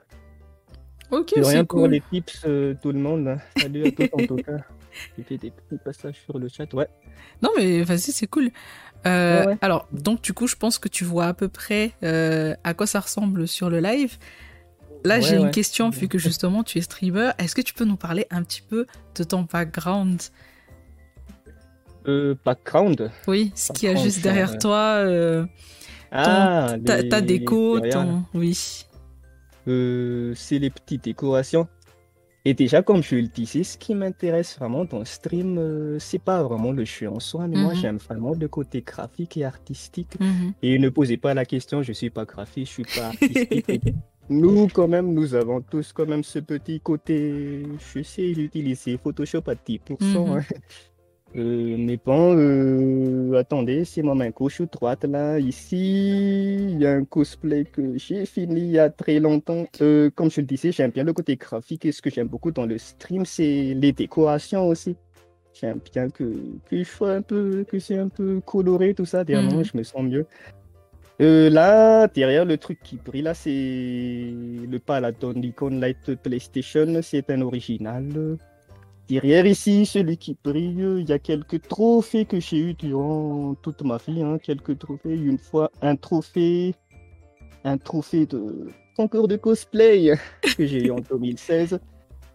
Ok, C'est rien c'est pour cool. les tips, euh, tout le monde. hein. Salut à tous en tout cas. J'ai fait des petits passages sur le chat, ouais. Non, mais vas-y, c'est cool. Euh, Ouais. Alors, donc, du coup, je pense que tu vois à peu près euh, à quoi ça ressemble sur le live. Là, Ouais, j'ai une question, vu que justement, tu es streamer. Est-ce que tu peux nous parler un petit peu de ton background? Euh, background? Oui, ce qu'il y a juste derrière toi, euh, Ah, ta, les- ta déco, ton... Oui. Euh, c'est les petites décorations. Et déjà, comme je le disais, ce qui m'intéresse vraiment dans le stream, euh, c'est pas vraiment le jeu en soi, mais moi Mhm. j'aime vraiment le côté graphique et artistique. Mhm. Et ne posez pas la question, je suis pas graphiste, je suis pas artistique. nous, quand même, nous avons tous quand même ce petit côté, je sais utiliser Photoshop à 10%. Mhm. hein. Euh, mais bon, euh, attendez, c'est ma main gauche ou droite là. Ici, il y a un cosplay que j'ai fini il y a très longtemps. Euh, comme je le disais, j'aime bien le côté graphique et ce que j'aime beaucoup dans le stream, c'est les décorations aussi. J'aime bien que, que je sois un peu, que c'est un peu coloré tout ça. Derrière moi, Mhm. je me sens mieux. Là, derrière le truc qui brille là, c'est le Paladin Nikon Light PlayStation. C'est un original. Derrière ici, celui qui brille, il y a quelques trophées que j'ai eu durant toute ma vie. hein, quelques trophées. Une fois, un trophée, un trophée de concours de cosplay que j'ai eu en 2016.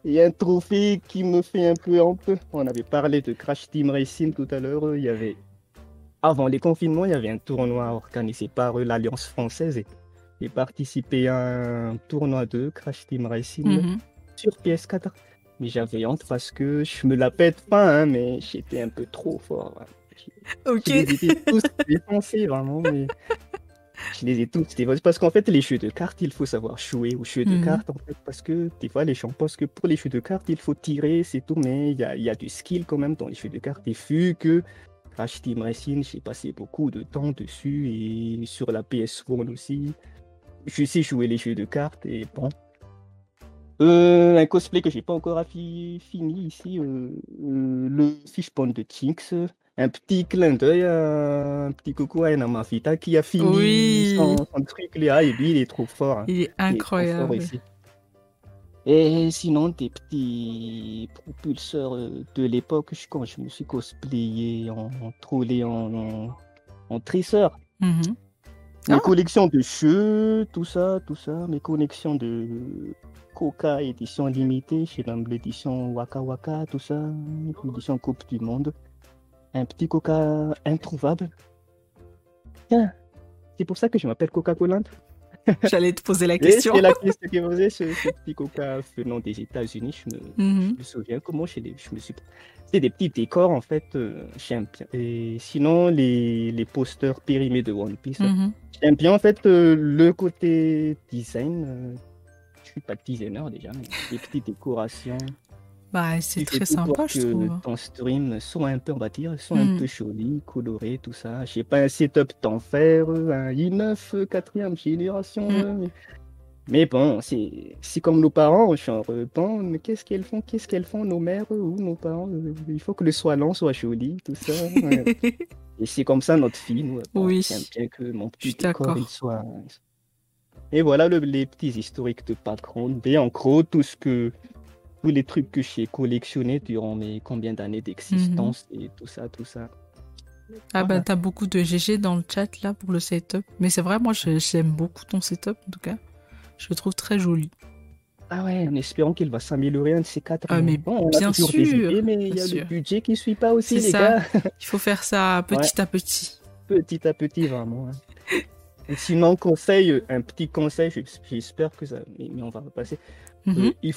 Et un trophée qui me fait un peu honte. On avait parlé de Crash Team Racing tout à l'heure. Il y avait, avant les confinements, il y avait un tournoi organisé par l'Alliance française. Et j'ai participé à un tournoi de Crash Team Racing Mhm. sur PS4. Mais j'avais honte parce que je me la pète pas, hein, mais j'étais un peu trop fort. hein. Ok. Je les ai tous défoncés, vraiment. Mais... Je les ai tous défoncés. Parce qu'en fait, les jeux de cartes, il faut savoir jouer aux jeux de Mhm. cartes. En fait, parce que des fois, les gens pensent que pour les jeux de cartes, il faut tirer, c'est tout. Mais il y a, il y a du skill quand même dans les jeux de cartes. Et vu que Crash Team Racing, j'ai passé beaucoup de temps dessus. Et sur la PS1 aussi, je sais jouer les jeux de cartes. Et bon. Euh, un cosplay que j'ai pas encore fini ici, euh, euh, le Fishbone de Jinx. Un petit clin d'œil, un petit coucou à Enamafita qui a fini Oui. son, son truc là, et lui il est trop fort. hein. Il est Il incroyable. Et sinon, des petits propulseurs euh, de l'époque, je- quand je me suis cosplayé en, en trollé en, en, en tresseur. Mhm. Mes Ah. collections de jeux, tout ça, tout ça. Mes collections de Coca édition limitée, chez l'édition Waka Waka, tout ça. L'édition Coupe du Monde. Un petit Coca introuvable. Tiens, c'est pour ça que je m'appelle Coca-Cola. J'allais te poser la question. c'est la question que vous avez, ce, ce petit Coca venant des États-Unis. Je me, Mhm. je me souviens comment l'ai- je me suis. C'est des petits décors en fait. euh, j'aime bien. Et sinon, les, les posters périmés de One Piece. Mhm. J'aime bien en fait euh, le côté design. euh, suis pas designer déjà, mais des petites décorations. Bah, c'est très sympa, je que trouve. ton stream soit un peu, on va dire, soit un peu joli, coloré, tout ça. Je sais pas, un setup d'enfer, un i9 euh, quatrième génération. Euh, mais... mais bon, c'est c'est comme nos parents, genre, euh, bon, mais qu'est-ce qu'elles font, qu'est-ce qu'elles font, nos mères euh, ou nos parents euh, Il faut que le soin long soit joli, tout ça. Et c'est comme ça notre fille, nous. Oui. Bien que mon petit il soit... Et voilà le- les petits historiques de background. Mais en gros, tout ce que... Tous les trucs que j'ai collectionnés durant mes combien d'années d'existence et tout ça, tout ça. Ah bah Voilà. t'as beaucoup de GG dans le chat là pour le setup. Mais c'est vrai, moi j'aime beaucoup ton setup en tout cas. Je le trouve très joli. Ah ouais, en espérant qu'il va s'améliorer un de ces quatre. Ah, mais bon, on bien sûr, idées, mais il y a sûr. le budget qui suit pas aussi, C'est les ça. gars. Il faut faire ça petit à petit. petit à petit, vraiment. hein. Sinon, conseil, un petit conseil, j'espère que ça. Mais, on va repasser. Mhm. Euh,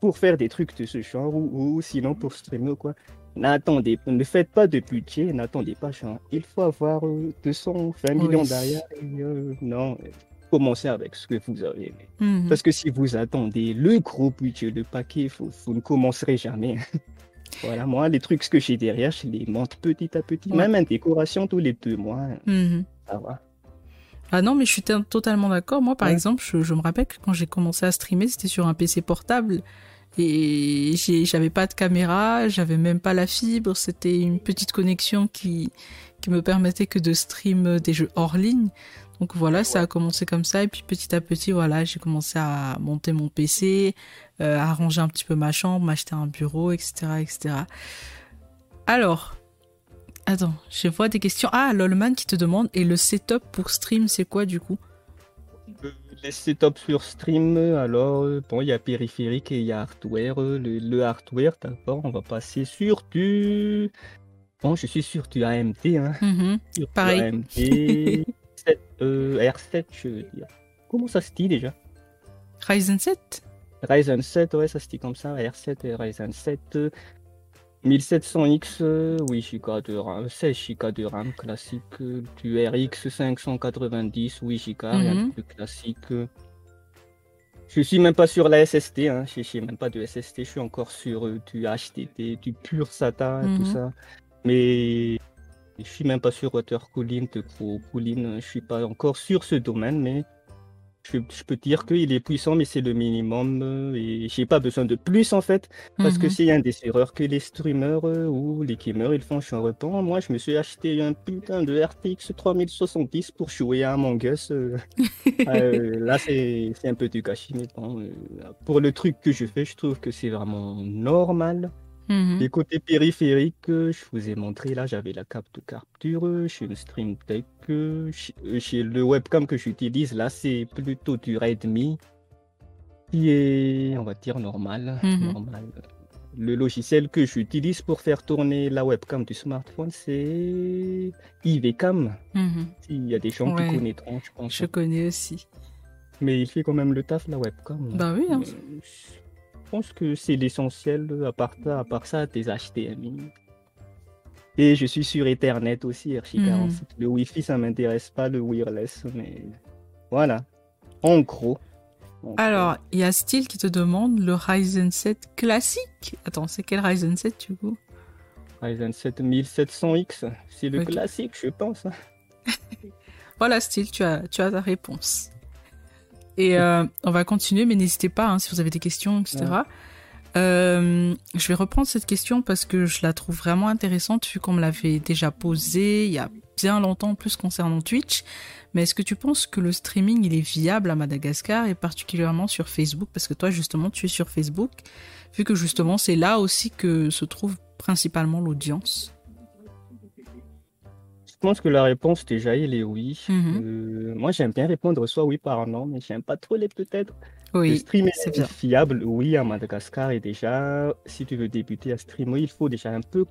pour faire des trucs de ce genre, ou, ou sinon pour streamer ou quoi, n'attendez, ne faites pas de budget, n'attendez pas, genre, il faut avoir euh, 220 millions Oui. derrière. et, euh, non, euh, commencez avec ce que vous avez. Mhm. Parce que si vous attendez le gros budget, le paquet, vous, vous ne commencerez jamais. voilà, moi, les trucs que j'ai derrière, je les monte petit à petit. Ouais. Même en décoration tous les deux mois, Mhm. ça va. Ah non, mais je suis totalement d'accord. Moi, par Ouais. exemple, je, je me rappelle que quand j'ai commencé à streamer, c'était sur un PC portable. Et j'avais pas de caméra, j'avais même pas la fibre, c'était une petite connexion qui, qui me permettait que de stream des jeux hors ligne. Donc voilà, ça a commencé comme ça et puis petit à petit, voilà, j'ai commencé à monter mon PC, euh, à arranger un petit peu ma chambre, m'acheter un bureau, etc., etc. Alors, attends, je vois des questions. Ah, Lolman qui te demande et le setup pour stream, c'est quoi du coup? Les setups sur stream, alors, bon, il y a périphérique et il y a hardware. Le, hardware, d'abord, on va passer sur du. Bon, je suis sur du AMD, hein. Mhm. Pareil. AMD R7, je veux dire. Comment ça se dit déjà? Ryzen 7 Ryzen 7, ouais, ça se dit comme ça. R7 et Ryzen 7. 1700X, 8 Go de RAM, 16 Go de RAM classique, du RX 590, 8 Go, rien de plus classique. Je suis même pas sur la SSD, hein. je suis même pas de SSD, je suis encore sur euh, du HDD, du pur SATA, tout mhm. ça. Mais je suis même pas sur water cooling, de cooling, je suis pas encore sur ce domaine, mais je, peux dire qu'il est puissant, mais c'est le minimum. Euh, et j'ai pas besoin de plus en fait. Parce que c'est mhm. un des erreurs que les streamers euh, ou les gamers ils font. Je suis en repens. Moi, je me suis acheté un putain de RTX 3070 pour jouer à Among Us. Euh. là, c'est un peu du gâchis. Mais bon, pour le truc que je fais, je trouve que c'est vraiment normal. Les mhm. côtés périphériques, je vous ai montré là, j'avais la carte de capture chez une Stream Deck. Chez, le webcam que j'utilise, là, c'est plutôt du Redmi qui est, on va dire, normal. Mhm. normal. Le logiciel que j'utilise pour faire tourner la webcam du smartphone, c'est IVCam. Mhm. Il y a des gens qui connaîtront, je pense. Je connais aussi. Mais il fait quand même le taf, la webcam. Bah oui. Hein. Euh, pense que c'est l'essentiel. À part ça, à part ça, tes HDMI. Et je suis sur Ethernet aussi, RJ47. Mhm. Le Wi-Fi, ça m'intéresse pas, le wireless, mais voilà. En gros. Alors, il y a Steel qui te demande le Ryzen 7 classique. Attends, c'est quel Ryzen 7 du coup? Ryzen 7 1700X. C'est le classique, je pense. voilà, Steel, tu as, tu as ta réponse. Et euh, on va continuer, mais n'hésitez pas hein, si vous avez des questions, etc. Euh, je vais reprendre cette question parce que je la trouve vraiment intéressante vu qu'on me l'avait déjà posée il y a bien longtemps en plus concernant Twitch. Mais est-ce que tu penses que le streaming il est viable à Madagascar et particulièrement sur Facebook? Parce que toi justement tu es sur Facebook, vu que justement c'est là aussi que se trouve principalement l'audience. Je pense que la réponse déjà, elle est oui. Mhm. Euh, moi, j'aime bien répondre soit oui par non, mais j'aime pas trop les peut-être. Oui, le stream est, fiable, oui, à Madagascar. Et déjà, si tu veux débuter à streamer, il faut déjà un peu.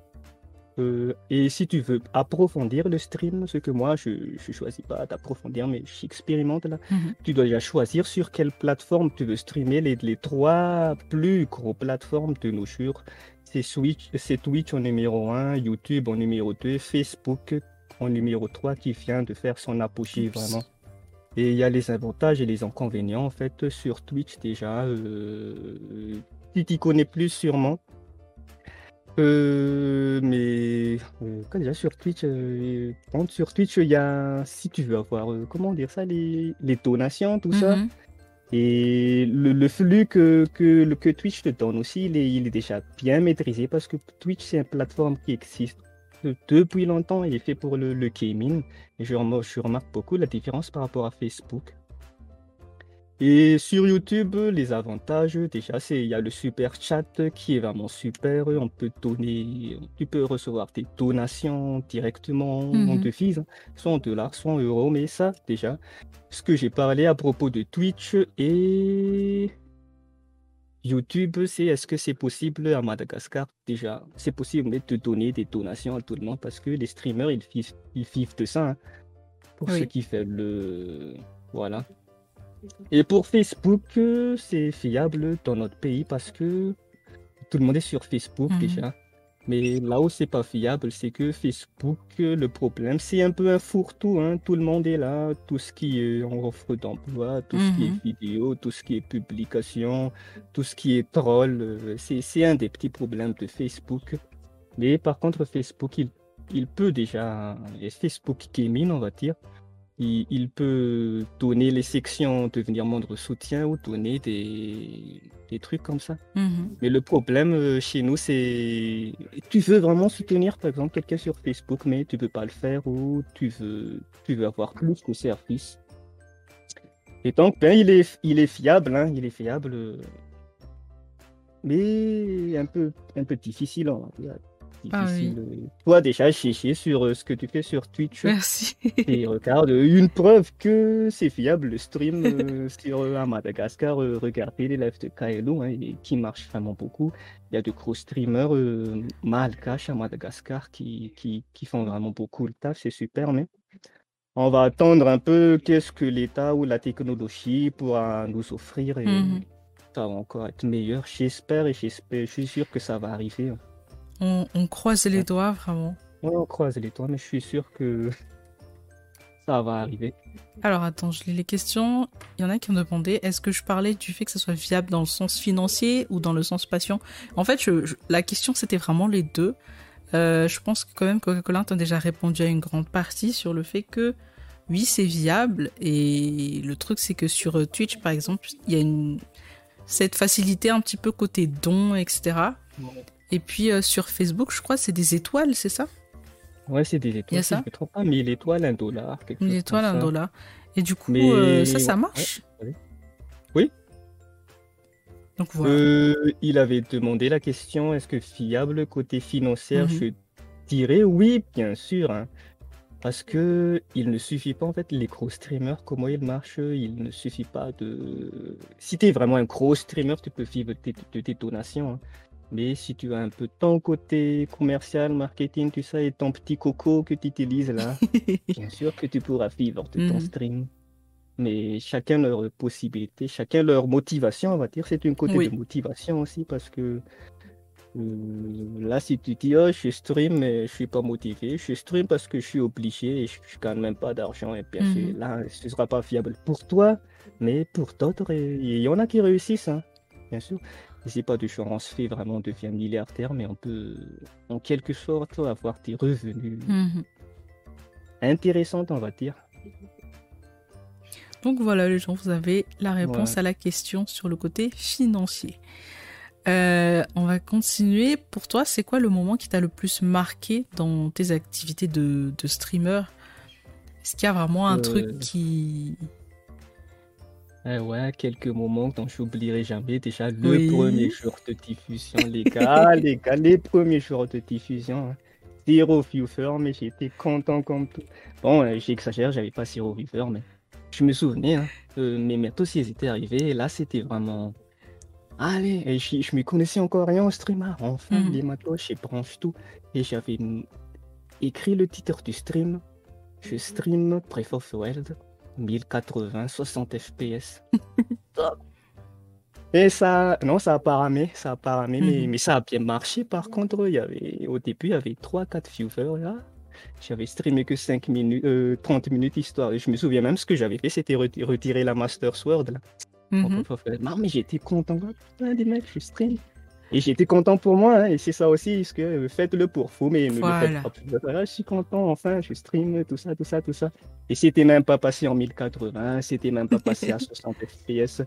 Euh, et si tu veux approfondir le stream, ce que moi, je ne choisis pas d'approfondir, mais j'expérimente là, mhm. tu dois déjà choisir sur quelle plateforme tu veux streamer. Les, les trois plus gros plateformes de nos jours, c'est Twitch en numéro 1, YouTube en numéro 2, Facebook numéro 3 qui vient de faire son apogée vraiment. Et il y a les avantages et les inconvénients en fait sur Twitch déjà. Euh, tu t'y connais plus sûrement. Euh, mais euh, déjà sur Twitch, euh, sur Twitch, il y a, si tu veux avoir, comment dire ça, les, les donations, tout ça. Mhm. Et le, flux que, que, que, Twitch te donne aussi, il est, il est déjà bien maîtrisé parce que Twitch, c'est une plateforme qui existe depuis longtemps, il est fait pour le, gaming. Et je, je, remarque beaucoup la différence par rapport à Facebook. Et sur YouTube, les avantages, déjà, c'est il y a le super chat qui est vraiment super. On peut donner, tu peux recevoir des donations directement en mhm. devises, hein. soit en dollars, soit en euros. Mais ça, déjà, ce que j'ai parlé à propos de Twitch et YouTube, c'est est-ce que c'est possible à Madagascar? Déjà C'est possible de donner des donations à tout le monde parce que les streamers ils vivent, ils vivent de ça. Hein, pour ce qui fait le voilà. Et pour Facebook, c'est fiable dans notre pays parce que tout le monde est sur Facebook mhm. déjà. Mais là où c'est pas fiable, c'est que Facebook, le problème, c'est un peu un fourre-tout. Hein. Tout le monde est là, tout ce qui est en offre d'emploi, tout ce qui est mhm. vidéo, tout ce qui est publication, tout ce qui est troll. Euh, c'est un des petits problèmes de Facebook. Mais par contre, Facebook, il, il peut déjà, et Facebook Gaming, on va dire, il, il peut donner les sections, devenir membre soutien ou donner des, des trucs comme ça. Mhm. Mais le problème euh, chez nous, c'est tu veux vraiment soutenir par exemple quelqu'un sur Facebook, mais tu veux pas le faire ou tu veux tu veux avoir plus de services. Et donc, ben, il est il est fiable, hein, il est fiable, mais un peu un peu difficile. on Ah oui. Difficile. euh. Toi déjà, chercher sur euh, ce que tu fais sur Twitch Merci. et regarde une preuve que c'est fiable le stream euh, sur euh, à Madagascar. euh, regardez les lives de Kaelo hein, qui marchent vraiment beaucoup. Il y a de gros streamers euh, malgaches à Madagascar qui, qui, qui font vraiment beaucoup le taf, c'est super. Mais on va attendre un peu qu'est-ce que l'État ou la technologie pourra nous offrir et Mhm. ça va encore être meilleur. J'espère et j'espère, je suis sûr que ça va arriver. On, on croise les doigts, vraiment. Ouais, on croise les doigts, mais je suis sûr que ça va arriver. Alors attends, je lis les questions. Il y en a qui ont demandé est-ce que je parlais du fait que ça soit viable dans le sens financier ou dans le sens passion En fait, je- je- la question c'était vraiment les deux. Euh, je pense que quand même Coca-Cola a déjà répondu à une grande partie sur le fait que oui, c'est viable. Et le truc, c'est que sur euh, Twitch, par exemple, il y a une... cette facilité un petit peu côté don, etc. Et puis euh, sur Facebook, je crois, c'est des étoiles, c'est ça? Ouais, c'est des Il y a étoiles, ça? je me trompe pas, 1000 étoiles, un dollar, quelque Une chose étoile, comme un ça. dollar. Et du coup, Mais- euh, ça, ça marche? ouais. Oui. Donc voilà. Euh, il avait demandé la question, est-ce que fiable côté financier Mhm. Je dirais oui, bien sûr. hein. Parce que il ne suffit pas, en fait, les gros streamers, comment ils marchent, il ne suffit pas de... Si tu es vraiment un gros streamer, tu peux vivre de tes, de tes donations. hein. Mais si tu as un peu ton côté commercial, marketing, tout ça, et ton petit coco que tu utilises là, bien sûr que tu pourras vivre de ton Mhm. stream. Mais chacun leur possibilité, chacun leur motivation, on va dire. C'est une côté Oui. de motivation aussi parce que euh, là, si tu dis, oh, je stream, mais je suis pas motivé, je stream parce que je suis obligé et je, je gagne même pas d'argent. Et bien Mhm. là, ce sera pas fiable pour toi, mais pour d'autres, il y en a qui réussissent, hein, bien sûr. Et C'est pas se fait vraiment devenir milliardaire, mais on peut, en quelque sorte, avoir des revenus Mhm. intéressants, on va dire. Donc voilà, les gens, vous avez la réponse Ouais. à la question sur le côté financier. Euh, on va continuer. Pour toi, c'est quoi le moment qui t'a le plus marqué dans tes activités de, de streamer? Est-ce qu'il y a vraiment un Euh. truc qui... Eh ouais, quelques moments dont j'oublierai jamais. Déjà, le Oui. premier jour de diffusion, les gars, les gars, les premiers jours de diffusion. hein. Zéro viewer, mais j'étais content comme tout. Bon, euh, j'exagère, j'avais pas zéro viewer, mais je me souvenais. Hein, euh, mes matos, ils étaient arrivés, et là, c'était vraiment. Allez, et je, je me connaissais encore rien au streamer. Enfin, Mhm. les matos, je branche tout. Et j'avais mm, écrit le titre du stream. Je stream Breath of the Wild. 1080, 60 FPS. Et ça, non, ça a pas ramé, ça a pas ramé, mais, Mhm. mais ça a bien marché. Par contre, il y avait, au début, il y avait 3-4 viewers là. J'avais streamé que 5 minutes, euh, 30 minutes histoire. Et je me souviens même ce que j'avais fait, c'était reti- retirer la Master Sword là. Mhm. Non, mais j'étais content. Putain, des mecs, je stream. Et j'étais content pour moi, hein, et c'est ça aussi, parce que faites-le pour vous, mais le faites pas Ah, je suis content, enfin, je stream, tout ça, tout ça, tout ça. Et c'était même pas passé en 1080, c'était même pas passé à 60 FPS.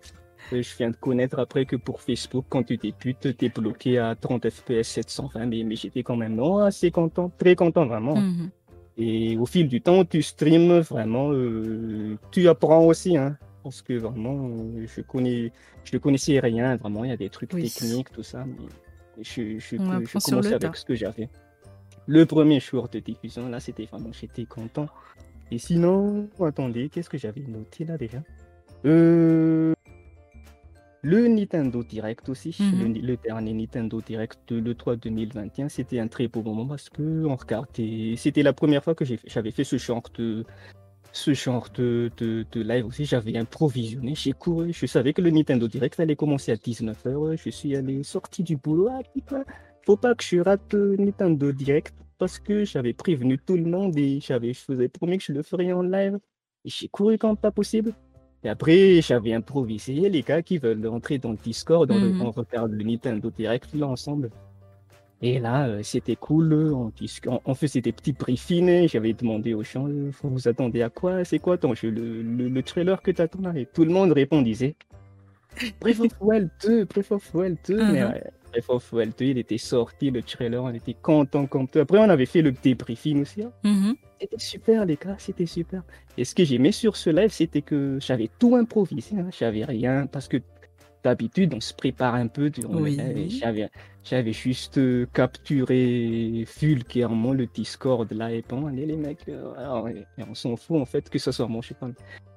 Euh, Je viens de connaître après que pour Facebook, quand tu débutes, t'es bloqué à 30 FPS 720, mais, mais j'étais quand même non, assez content, très content vraiment. Mhm. Et au fil du temps, tu streams vraiment, euh, tu apprends aussi, hein, parce que vraiment, euh, je connais, je ne connaissais rien, vraiment, il y a des trucs Oui. techniques, tout ça, mais je, je, je commençais avec ce que j'avais. Le premier jour de diffusion, là, c'était vraiment, j'étais content. Et sinon, attendez, qu'est-ce que j'avais noté là déjà? Euh, Le Nintendo Direct aussi, Mhm. le, le dernier Nintendo Direct de l'E3 2021, c'était un très beau moment parce que on regardait, c'était la première fois que j'avais fait ce genre de, ce genre de, de, de live aussi. J'avais improvisionné, j'ai couru, je savais que le Nintendo Direct allait commencer à 19h. Je suis allé sorti du boulot. Ah putain, faut pas que je rate le Nintendo Direct parce que j'avais prévenu tout le monde et j'avais, je faisais promis que je le ferais en live. Et j'ai couru comme pas possible. Et après, j'avais improvisé. Les gars qui veulent entrer dans le Discord, on, le- Mhm. on regarde le Nintendo Direct là ensemble. Et là, euh, c'était cool. On, on, faisait des petits briefings. J'avais demandé aux gens, vous vous attendez à quoi? C'est quoi ton jeu? Le, le, trailer que tu attends là Et tout le monde répondait Breath of Wild 2, Breath of Wild 2. Mais uh-huh. Breath of Wild 2, il était sorti, le trailer, on était content comme tout. Après, on avait fait le débriefing aussi. Hein. Mm-hmm. C'était super, les gars, c'était super. Et ce que j'aimais sur ce live, c'était que j'avais tout improvisé. Hein. J'avais rien parce que d'habitude, on se prépare un peu. J'avais, j'avais juste euh, capturé vulgairement le Discord là et bon, allez les mecs, euh, on s'en fout en fait que ce soit moi, je sais pas.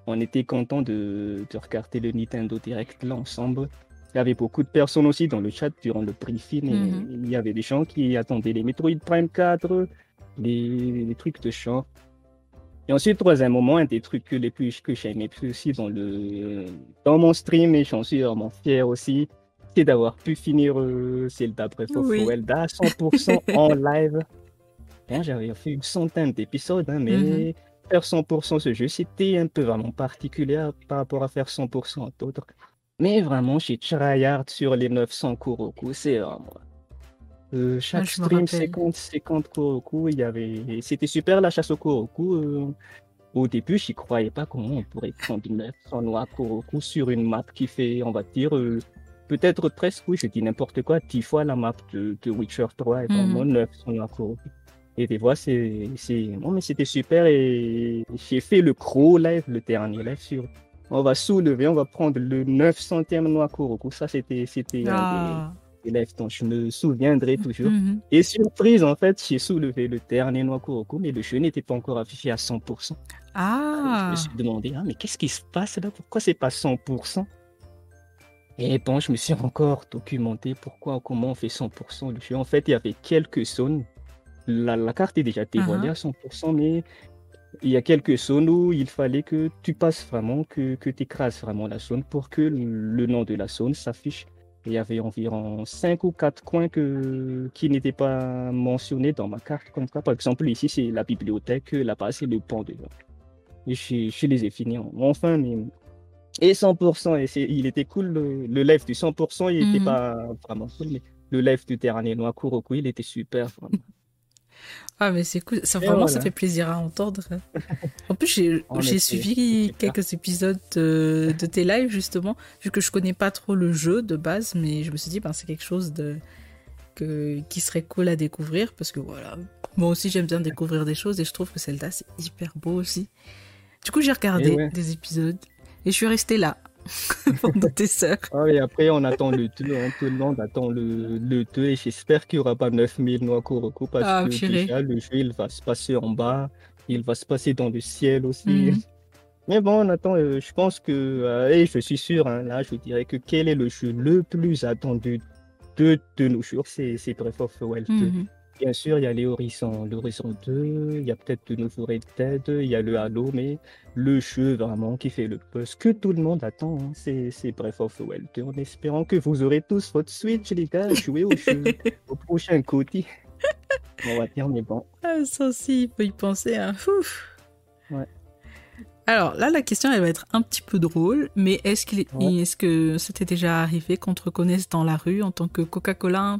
On était content de, de regarder le Nintendo Direct là ensemble. Il y avait beaucoup de personnes aussi dans le chat durant le briefing. Mm-hmm. il y avait des gens qui attendaient les Metroid Prime 4, les, les trucs de chant. Et ensuite, troisième moment, un des trucs les plus que j'aimais plus aussi dans, le, dans mon stream, et j'en suis vraiment fier aussi, c'est d'avoir pu finir euh, Zelda Breath of à 100% en live. J'avais fait une centaine d'épisodes, hein, mais mhm. faire 100% ce jeu, c'était un peu vraiment particulier par rapport à faire 100% d'autres. Mais vraiment, j'ai tryhard sur les 900 Kuroku, c'est vraiment euh, chaque ah, stream, 50, 50 Kuroku, il y avait... c'était super la chasse au Kuroku. Euh, au début, j'y croyais pas comment on pourrait prendre 900 noix Kuroku sur une map qui fait, on va dire, euh, peut-être presque, oui, je dis n'importe quoi, 10 fois la map de, de Witcher 3 et vraiment 900 noix Kuroku. Et des fois, c'est, bon, mais c'était super et j'ai fait le gros live, le dernier live sur on va soulever, on va prendre le 900e noix Kuroku. Ça, c'était, c'était ah élève dont je me souviendrai toujours. Mhm. Et surprise, en fait, j'ai soulevé le dernier noix Kuroko, mais le jeu n'était pas encore affiché à 100%. Ah. je me suis demandé, ah, mais qu'est-ce qui se passe là? Pourquoi c'est pas 100% Et bon, je me suis encore documenté pourquoi, comment on fait 100% le jeu. En fait, il y avait quelques zones. La, la carte est déjà dévoilée uh-huh. à 100%, mais il y a quelques zones où il fallait que tu passes vraiment, que, que tu écrases vraiment la zone pour que le nom de la zone s'affiche il y avait environ 5 ou 4 coins que, qui n'étaient pas mentionnés dans ma carte. Comme ça, par exemple, ici, c'est la bibliothèque, là-bas, c'est le pont de Et je, je, les ai finis enfin, mais. Et 100%, et il était cool, le, le live du 100%, il n'était mhm. pas vraiment cool, mais le live du dernier Noir Kuroko, il était super. Vraiment. Ah, mais c'est cool. Ça, vraiment, ça fait plaisir à entendre. En plus, j'ai suivi quelques épisodes de, tes lives, justement, vu que je connais pas trop le jeu de base, mais je me suis dit, ben, c'est quelque chose de, que, qui serait cool à découvrir, parce que voilà. Moi aussi, j'aime bien découvrir des choses, et je trouve que Zelda, c'est hyper beau aussi. Du coup, j'ai regardé des épisodes, et je suis restée là, tes sœurs. Ah, et après, on attend le 2, hein, tout le monde attend le, le 2 et j'espère qu'il n'y aura pas 9000 noix Kuroko parce ah, que déjà, le jeu, il va se passer en bas, il va se passer dans le ciel aussi. Mhm. Mais bon, on attend, euh, je pense que, euh, et je suis sûr, hein, là, je dirais que quel est le jeu le plus attendu de, de nos jours, c'est Breath of the Wild 2. Bien sûr, il y a les Horizon, l'Horizon 2, il y a peut-être de nouveaux Red Dead, il y a le Halo, mais le jeu vraiment qui fait le buzz que tout le monde attend, hein, c'est Breath of the Wild 2. En espérant que vous aurez tous votre Switch, les gars, jouer au, jeu, au prochain côté. On va dire, mais bon. Ah, ça aussi, il faut y penser. Hein. Ouf. Ouais. Alors là, la question, elle va être un petit peu drôle, mais est-ce qu'il est, est que c'était déjà arrivé qu'on te reconnaisse dans la rue en tant que Coca-Cola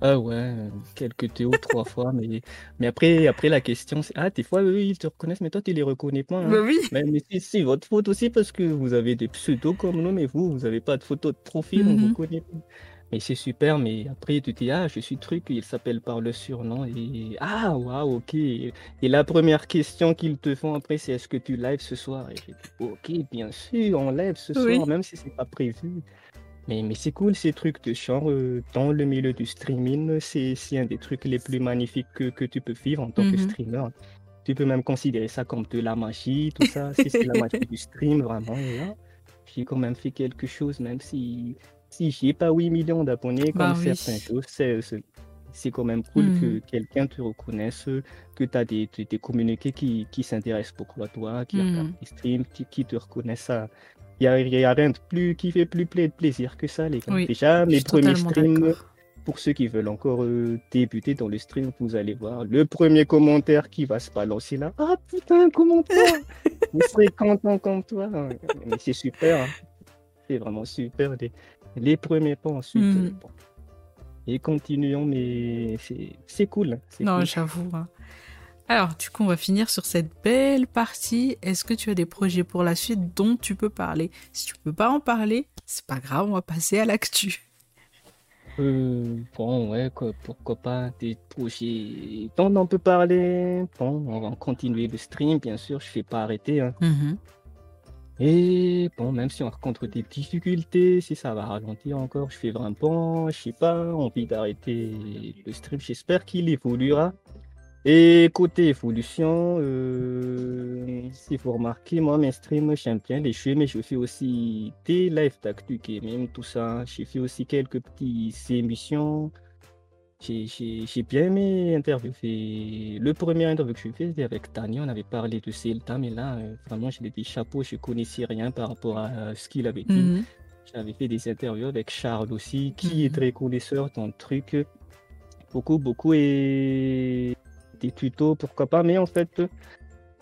ah ouais, quelques théos trois fois, mais, mais après, après la question c'est Ah, des fois, eux, ils te reconnaissent, mais toi, tu les reconnais pas. Hein. Bah oui. Mais, c'est votre faute aussi parce que vous avez des pseudos comme nous, mais vous, vous n'avez pas de photo de profil, on vous mm-hmm. connaît pas. Mais c'est super, mais après, tu te dis Ah, je suis truc, il s'appelle par le surnom. Et ah, waouh, ok. Et la première question qu'ils te font après, c'est Est-ce que tu live ce soir? Et j'ai dit Ok, bien sûr, on live ce soir, même si c'est pas prévu. Mais, mais c'est cool ces trucs de genre euh, dans le milieu du streaming. C'est un des trucs les plus magnifiques que, que tu peux vivre en tant que mhm. streamer. Tu peux même considérer ça comme de la magie, tout ça. si c'est la magie du stream, vraiment. J'ai quand même fait quelque chose, même si, si j'ai pas 8 millions d'abonnés comme bah certains choses. C'est quand même cool que mhm. quelqu'un te reconnaisse, que tu as des, des, communiqués qui, qui s'intéressent beaucoup à toi, qui regardent tes streams, qui, qui te reconnaissent à, il n'y a, rien de plus qui fait plus plaisir que ça, les gars. Déjà, mes premiers streams, pour ceux qui veulent encore euh, débuter dans le stream, vous allez voir le premier commentaire qui va se balancer là. Ah putain, commentaire Vous serez content comme toi. Mais c'est super. Hein. C'est vraiment super. Les, premiers pas ensuite. Hmm. et continuons, mais c'est cool. Non, j'avoue. Hein. Alors, du coup, on va finir sur cette belle partie. Est-ce que tu as des projets pour la suite dont tu peux parler? Si tu peux pas en parler, c'est pas grave, on va passer à l'actu. Euh, bon, ouais, pourquoi pas des projets dont on peut parler? Bon, on va continuer le stream, bien sûr, je ne vais pas arrêter. Hein. Mm-hmm. Et bon, même si on rencontre des difficultés, si ça va ralentir encore, je fais vraiment bon, je sais pas, envie d'arrêter le stream. J'espère qu'il évoluera. Et côté évolution, euh, si vous remarquez, moi, mes streams, j'aime bien les jeux, mais je fais aussi des lives d'actu même tout ça. J'ai fait aussi quelques petites émissions. J'ai bien aimé interviewer. Le premier interview que je fais, c'était avec Tania. On avait parlé de Celta, mais là, euh, vraiment, j'ai des chapeaux. Je connaissais rien par rapport à ce qu'il avait dit. Mhm. J'avais fait des interviews avec Charles aussi, qui est mhm. très connaisseur dans le truc. Beaucoup, beaucoup. Et des tutos, pourquoi pas. Mais en fait,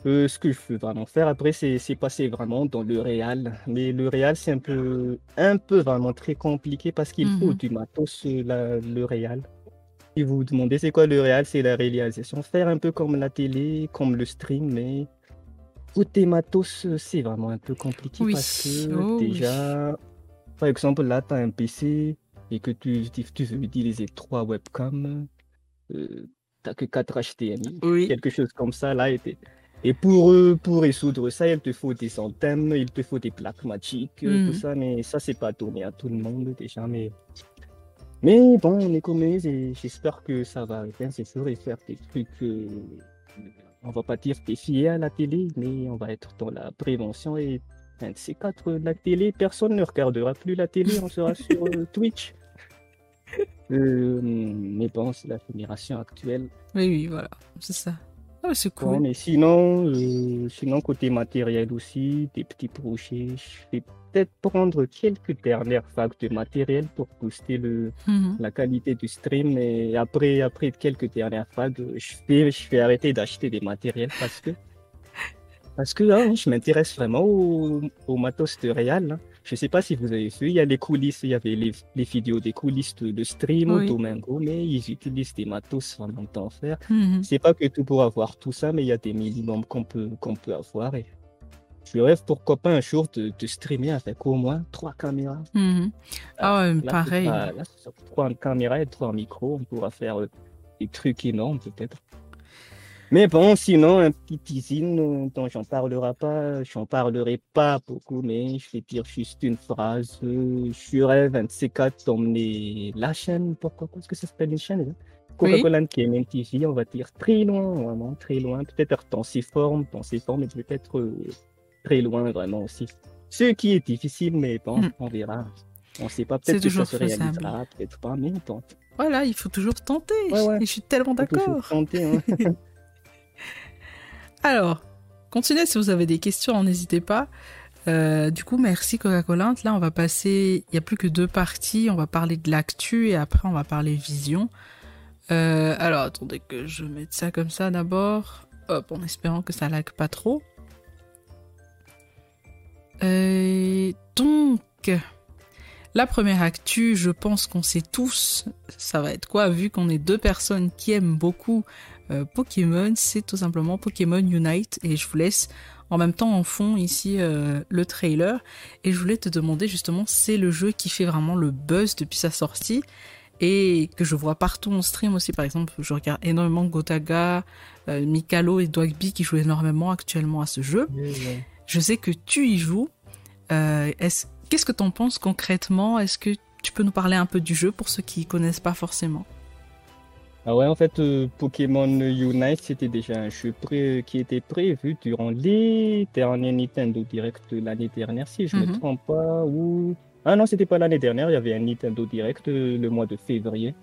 euh, ce que je veux vraiment faire après, c'est passer vraiment dans le réal. Mais le réal, c'est un peu, un peu vraiment très compliqué parce qu'il faut mhm. du matos, le réal. Si vous vous demandez c'est quoi le réal, c'est la réalisation. Faire un peu comme la télé, comme le stream, mais côté matos, c'est vraiment un peu compliqué parce que oh déjà, par exemple, là, tu as un PC et que tu, tu veux utiliser trois webcams, euh, tu n'as que quatre HDMI, quelque chose comme ça. là. Et, et pour, pour résoudre ça, il te faut des antennes, il te faut des plaques magiques, tout hmm. ça, mais ça, c'est pas donné à tout le monde déjà. Mais mais bon, on est communistes et j'espère que ça va bien, c'est sûr, et faire des trucs. Euh, on va pas dire défier à la télé, mais on va être dans la prévention et un de ces quatre, la télé, personne ne regardera plus la télé, on sera sur euh, Twitch. Euh, mais bon, c'est la génération actuelle. Oui, oui, voilà, c'est ça. Ah, c'est cool. mais sinon, sinon, côté matériel aussi, des petits projets, je fais peut-être prendre quelques dernières vagues de matériel pour booster le, mhm. la qualité du stream. Et après, après quelques dernières vagues, je vais, je vais arrêter d'acheter des matériels parce que, parce que hein, je m'intéresse vraiment au, au, matos de Real. Hein. Je ne sais pas si vous avez vu, il y a les coulisses, il y avait les, les vidéos des coulisses de, stream au Domingo, mais ils utilisent des matos vraiment temps faire. Mm C'est pas que tout pour avoir tout ça, mais il y a des minimums qu'on peut, qu'on peut avoir. Et je rêve pourquoi pas un jour de, streamer avec au moins trois caméras. Mhm. Ah ouais, pareil. là, trois caméras et trois micros, on pourra faire euh, des trucs énormes peut-être. Mais bon, sinon, un petit teasing euh, dont j'en parlerai pas, j'en parlerai pas beaucoup, mais je vais dire juste une phrase. Euh, je rêve un de ces quatre d'emmener la chaîne, pourquoi Parce que ça s'appelle une chaîne, Coca-Cola qui est même TV, on va dire très loin, vraiment très loin, peut-être dans ses formes, dans ses formes, et peut-être très loin vraiment aussi. Ce qui est difficile, mais bon, hmm. on verra. On ne sait pas, peut-être que ça se réalisera, peut-être pas, mais on tente. Voilà, il faut toujours tenter. je suis tellement d'accord. Hein. Alors, continuez si vous avez des questions, n'hésitez pas. Euh, du coup, merci Coca-Cola. Là, on va passer. Il n'y a plus que deux parties. On va parler de l'actu et après, on va parler vision. Euh, alors, attendez que je mette ça comme ça d'abord. Hop, en espérant que ça lag pas trop. Euh, donc, la première actu, je pense qu'on sait tous, ça va être quoi, vu qu'on est deux personnes qui aiment beaucoup euh, Pokémon, c'est tout simplement Pokémon Unite, et je vous laisse en même temps en fond ici euh, le trailer, et je voulais te demander justement, c'est le jeu qui fait vraiment le buzz depuis sa sortie, et que je vois partout en stream aussi, par exemple, je regarde énormément Gotaga, Mikalo et Dwagby qui jouent énormément actuellement à ce jeu. Je sais que tu y joues. Euh, Qu'est-ce que tu en penses concrètement? Est-ce que tu peux nous parler un peu du jeu pour ceux qui ne connaissent pas forcément? Ah ouais, en fait, euh, Pokémon Unite, c'était déjà un jeu qui était prévu durant les derniers Nintendo Direct l'année dernière, si je ne me mhm. trompe pas. Ou... Ah non, c'était pas l'année dernière, il y avait un Nintendo Direct euh, le mois de février.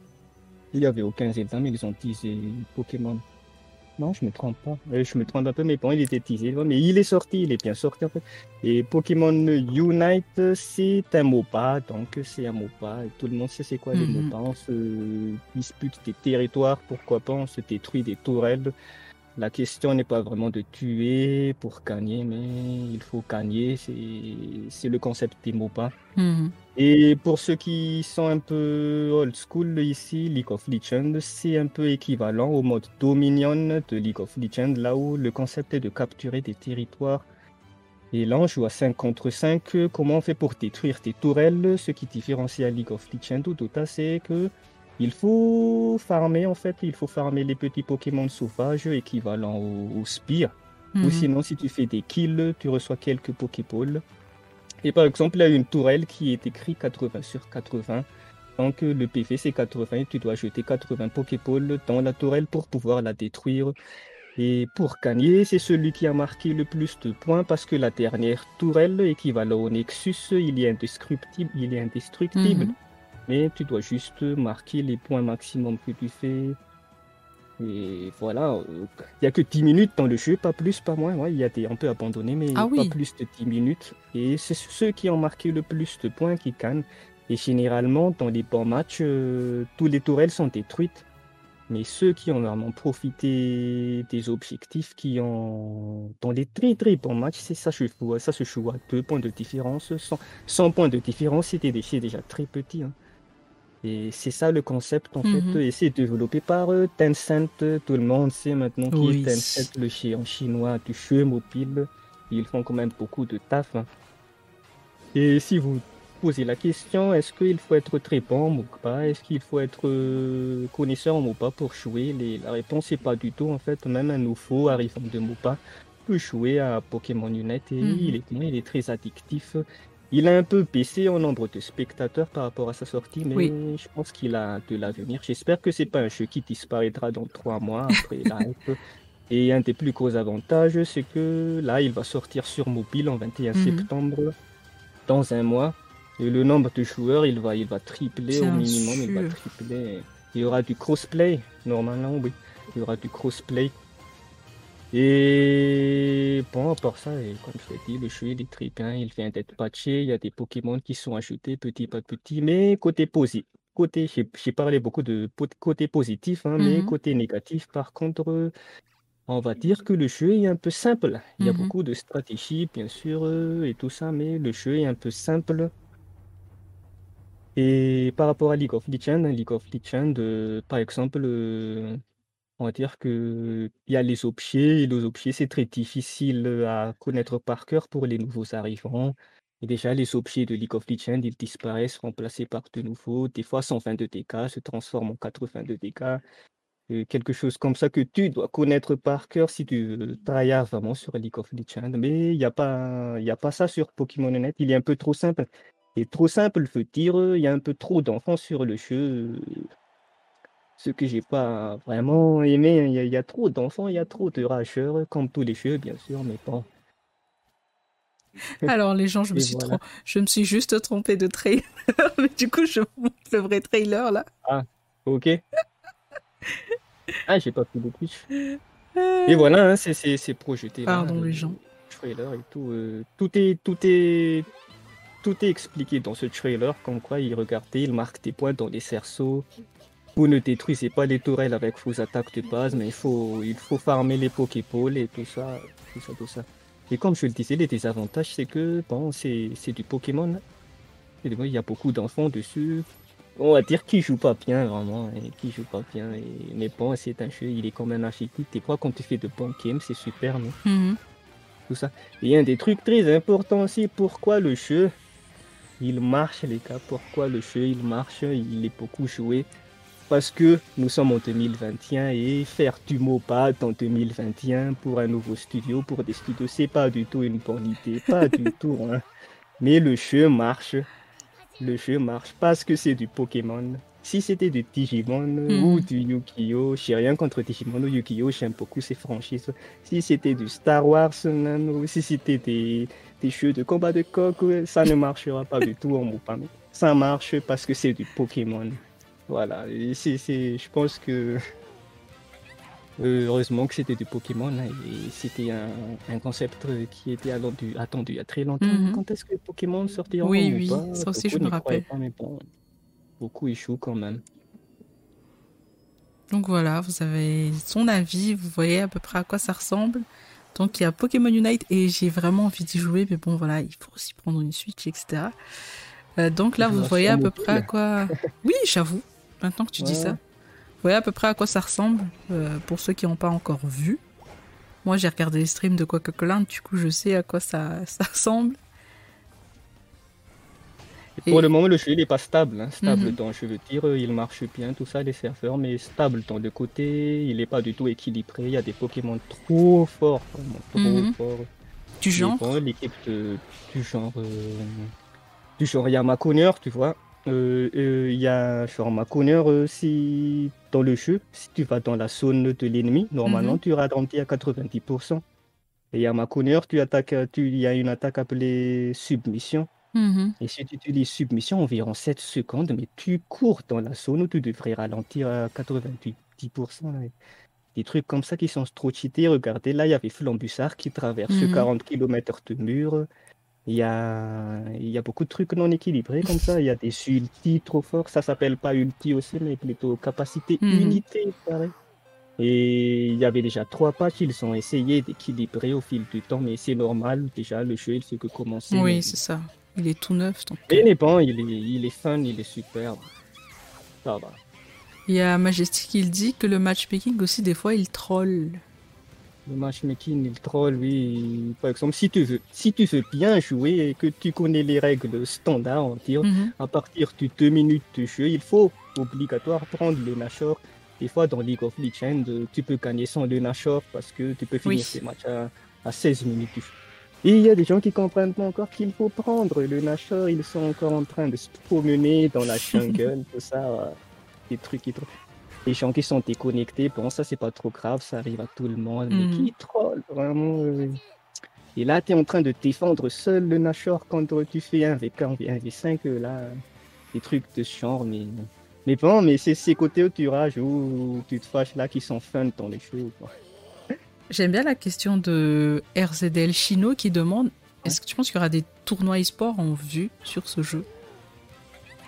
Il n'y avait aucun Zelda, mais ils ont teasé Pokémon non, je me trompe pas. Je me trompe un peu, mais bon, il était teasé. Mais il est sorti, il est bien sorti en fait. Et Pokémon Unite, c'est un MOBA, donc c'est un MOBA. Et tout le monde sait c'est quoi les mhm. MOBA. On se dispute des territoires, pourquoi pas, on se détruit des tourelles. La question n'est pas vraiment de tuer pour gagner, mais il faut gagner. C'est le concept des MOBA. Mhm. Et pour ceux qui sont un peu old school ici, League of Legends, c'est un peu équivalent au mode Dominion de League of Legends, là où le concept est de capturer des territoires. Et là, on joue à 5 contre 5. Comment on fait pour détruire tes tourelles? Ce qui différencie à League of Legends ou Dota, c'est que il faut farmer en fait, il faut farmer les petits Pokémon sauvages équivalents aux, aux spires. Ou Mhm. sinon, si tu fais des kills, tu reçois quelques Pokéballs. Et par exemple, il y a une tourelle qui est écrit 80 sur 80. Donc le PV c'est 80 et tu dois jeter 80 Pokéballs dans la tourelle pour pouvoir la détruire. Et pour gagner, c'est celui qui a marqué le plus de points parce que la dernière tourelle, équivalent au Nexus, il est indestructible. Il est indestructible. Mhm. Mais tu dois juste marquer les points maximum que tu fais. Et voilà, il n'y a que 10 minutes dans le jeu, pas plus, pas moins. Ouais, il y a des, on peut abandonner, mais Ah pas oui. plus de 10 minutes. Et c'est ceux qui ont marqué le plus de points qui gagnent. Et généralement, dans les bons matchs, euh, tous les tourelles sont détruites. Mais ceux qui ont vraiment profité des objectifs, qui ont, dans les très très bons matchs, c'est ça, ça se joue à deux points de différence. 100, 100 points de différence, c'était déjà très petit. hein. Et c'est ça le concept en Mhm. fait, et c'est développé par euh, Tencent. Tout le monde sait maintenant qui Oui. est Tencent, le géant chinois du jeu mobile. Ils font quand même beaucoup de taf. hein. Et si vous posez la question, est-ce qu'il faut être très bon en MOBA Est-ce qu'il faut être euh, connaisseur en MOBA pour jouer? Les- La réponse est pas du tout en fait. Même un nouveau arrivant de MOBA peut jouer à Pokémon Unite et Mhm. il, est, il est très addictif. Il a un peu baissé en nombre de spectateurs par rapport à sa sortie, mais Oui. je pense qu'il a de l'avenir. J'espère que c'est pas un jeu qui disparaîtra dans trois mois après la hype. Et un des plus gros avantages, c'est que là, il va sortir sur mobile en 21 Mhm. septembre, dans un mois. Et le nombre de joueurs, il va, il va tripler au minimum, il va tripler. Il y aura du crossplay, normalement, oui. Il y aura du crossplay. Et bon, à part ça, et comme je l'ai dit, le jeu il est très bien, il vient d'être patché, il y a des Pokémon qui sont ajoutés petit à petit, mais côté positif, côté, j'ai parlé beaucoup de côté positif, hein, mais Mhm. côté négatif, par contre, on va dire que le jeu est un peu simple. Il y a Mhm. beaucoup de stratégie, bien sûr, euh, et tout ça, mais le jeu est un peu simple. Et par rapport à League of Legends, League of Legends, euh, par exemple, euh, on va dire que il y a les objets, et les objets, c'est très difficile à connaître par cœur pour les nouveaux arrivants. Et déjà, les objets de League of Legends, ils disparaissent, remplacés par de nouveaux. Des fois, 122 dégâts se transforment en 82 dégâts. Quelque chose comme ça que tu dois connaître par cœur si tu tryhard vraiment sur League of Legends. Mais il n'y a pas, a pas ça sur Pokémon Net. Il est un peu trop simple. Et trop simple veut dire il y a un peu trop d'enfants sur le jeu. Ce que j'ai pas vraiment aimé. Il y, a- il y a trop d'enfants, il y a trop de rageurs, comme tous les jeux, bien sûr. Mais bon. Alors les gens, je me suis voilà. je me suis juste trompée de trailer, mais du coup je vous montre le vrai trailer là. Ok. Ah, j'ai pas pris de Twitch. Euh, Et voilà, hein, c'est projeté là. Pardon le les gens. Trailer et tout. euh, tout est tout est tout est expliqué dans ce trailer, comme quoi il regardez, il marque des points dans les cerceaux. Vous ne détruisez pas les tourelles avec vos attaques de base, mais il faut il faut farmer les Pokéballs et tout ça, tout ça, tout ça. Et comme je le disais, les désavantages, c'est que bon, c'est c'est du Pokémon. Et il y a beaucoup d'enfants dessus. On va dire qui joue pas bien vraiment, et qui joue pas bien. Et... Mais bon, c'est un jeu, il est quand même atypique. Des fois, quand tu fais de bons games, c'est super, non? Mhm. tout ça. Et un des trucs très importants aussi, pourquoi le jeu, il marche les gars, pourquoi le jeu, il marche, il est beaucoup joué. Parce que nous sommes en 2021 et faire du MOBA en 2021 pour un nouveau studio, pour des studios, c'est pas du tout une bonne idée, pas du tout. hein. Mais le jeu marche, le jeu marche parce que c'est du Pokémon. Si c'était du Digimon Mhm. ou du Yu-Gi-Oh, j'ai rien contre Digimon ou Yu-Gi-Oh, j'aime beaucoup ces franchises. Si c'était du Star Wars, ou si c'était des, des jeux de combat de coq, ça ne marchera pas du tout en mais Ça marche parce que c'est du Pokémon. Voilà, et c'est, c'est- je pense que heureusement que c'était du Pokémon hein, et c'était un, un concept qui était attendu, attendu il y a très longtemps. Mhm. Quand est-ce que Pokémon sortira Oui, oui, ça aussi, je me rappelle. pas, mais bon, beaucoup échouent quand même. Donc voilà, vous avez son avis, vous voyez à peu près à quoi ça ressemble. Donc il y a Pokémon Unite et j'ai vraiment envie d'y jouer, mais bon voilà, il faut aussi prendre une Switch, etc. Euh, donc là, vous voyez à peu près à quoi. Oui, j'avoue. Maintenant que tu dis ça, vous voyez à peu près à quoi ça ressemble euh, pour ceux qui n'ont pas encore vu. Moi, j'ai regardé les streams de Coca-Cola, du coup, je sais à quoi ça, ça ressemble. pour le moment, le jeu n'est pas stable. Hein. Stable mhm. dans, je veux dire, il marche bien, tout ça, les serveurs, mais stable dans le côté, il n'est pas du tout équilibré. Il y a des Pokémon trop forts, vraiment trop mhm. forts. Du genre L'équipe du genre. Euh, du genre Yamakuner, tu vois. Euh, euh, il y a genre Makuner si dans le jeu, si tu vas dans la zone de l'ennemi, normalement mhm. tu ralentis à 90%. Et Yamakuner, tu attaques, tu, il y a une attaque appelée submission. Mhm. Et si tu utilises submission environ 7 secondes, mais tu cours dans la zone où tu devrais ralentir à 98%. Des trucs comme ça qui sont trop cheatés. Regardez, là, il y avait Flambussard qui traverse 40 mhm. km de mur. Il y a, il y a beaucoup de trucs non équilibrés comme ça. Il y a des ultis trop forts. Ça s'appelle pas ulti aussi, mais plutôt capacité mhm. unité, pareil. Et il y avait déjà trois patchs. Ils ont essayé d'équilibrer au fil du temps, mais c'est normal. Déjà, le jeu, il fait que commencer. Oui, c'est ça. Il est tout neuf. Donc... il est bon, il est, il est fun, il est superbe. Ça va. Il y a Majestic qui dit que le matchmaking aussi, des fois, il troll. Le matchmaking, il troll, oui. Par exemple, si tu veux, si tu veux bien jouer et que tu connais les règles standards, on dire, mhm. à partir de deux minutes de jeu, il faut obligatoire prendre le Nashor. Des fois, dans League of Legends, tu peux gagner sans le Nashor parce que tu peux finir ces matchs à, à 16 minutes Et il y a des gens qui comprennent pas encore qu'il faut prendre le Nashor. Ils sont encore en train de se promener dans la jungle, tout ça. Des trucs qui les gens qui sont déconnectés, bon, ça, c'est pas trop grave, ça arrive à tout le monde. Mais qui mhm. troll, vraiment. Euh. Et là, tu es en train de défendre seul le Nashor quand tu fais un V4, un V5, euh, là, des trucs de genre, mais. Mais bon, mais c'est ces côtés où tu rages ou tu te fâches là qui sont fun dans les jeux. J'aime bien la question de RZL Chino qui demande est-ce que tu penses qu'il y aura des tournois e-sport en vue sur ce jeu?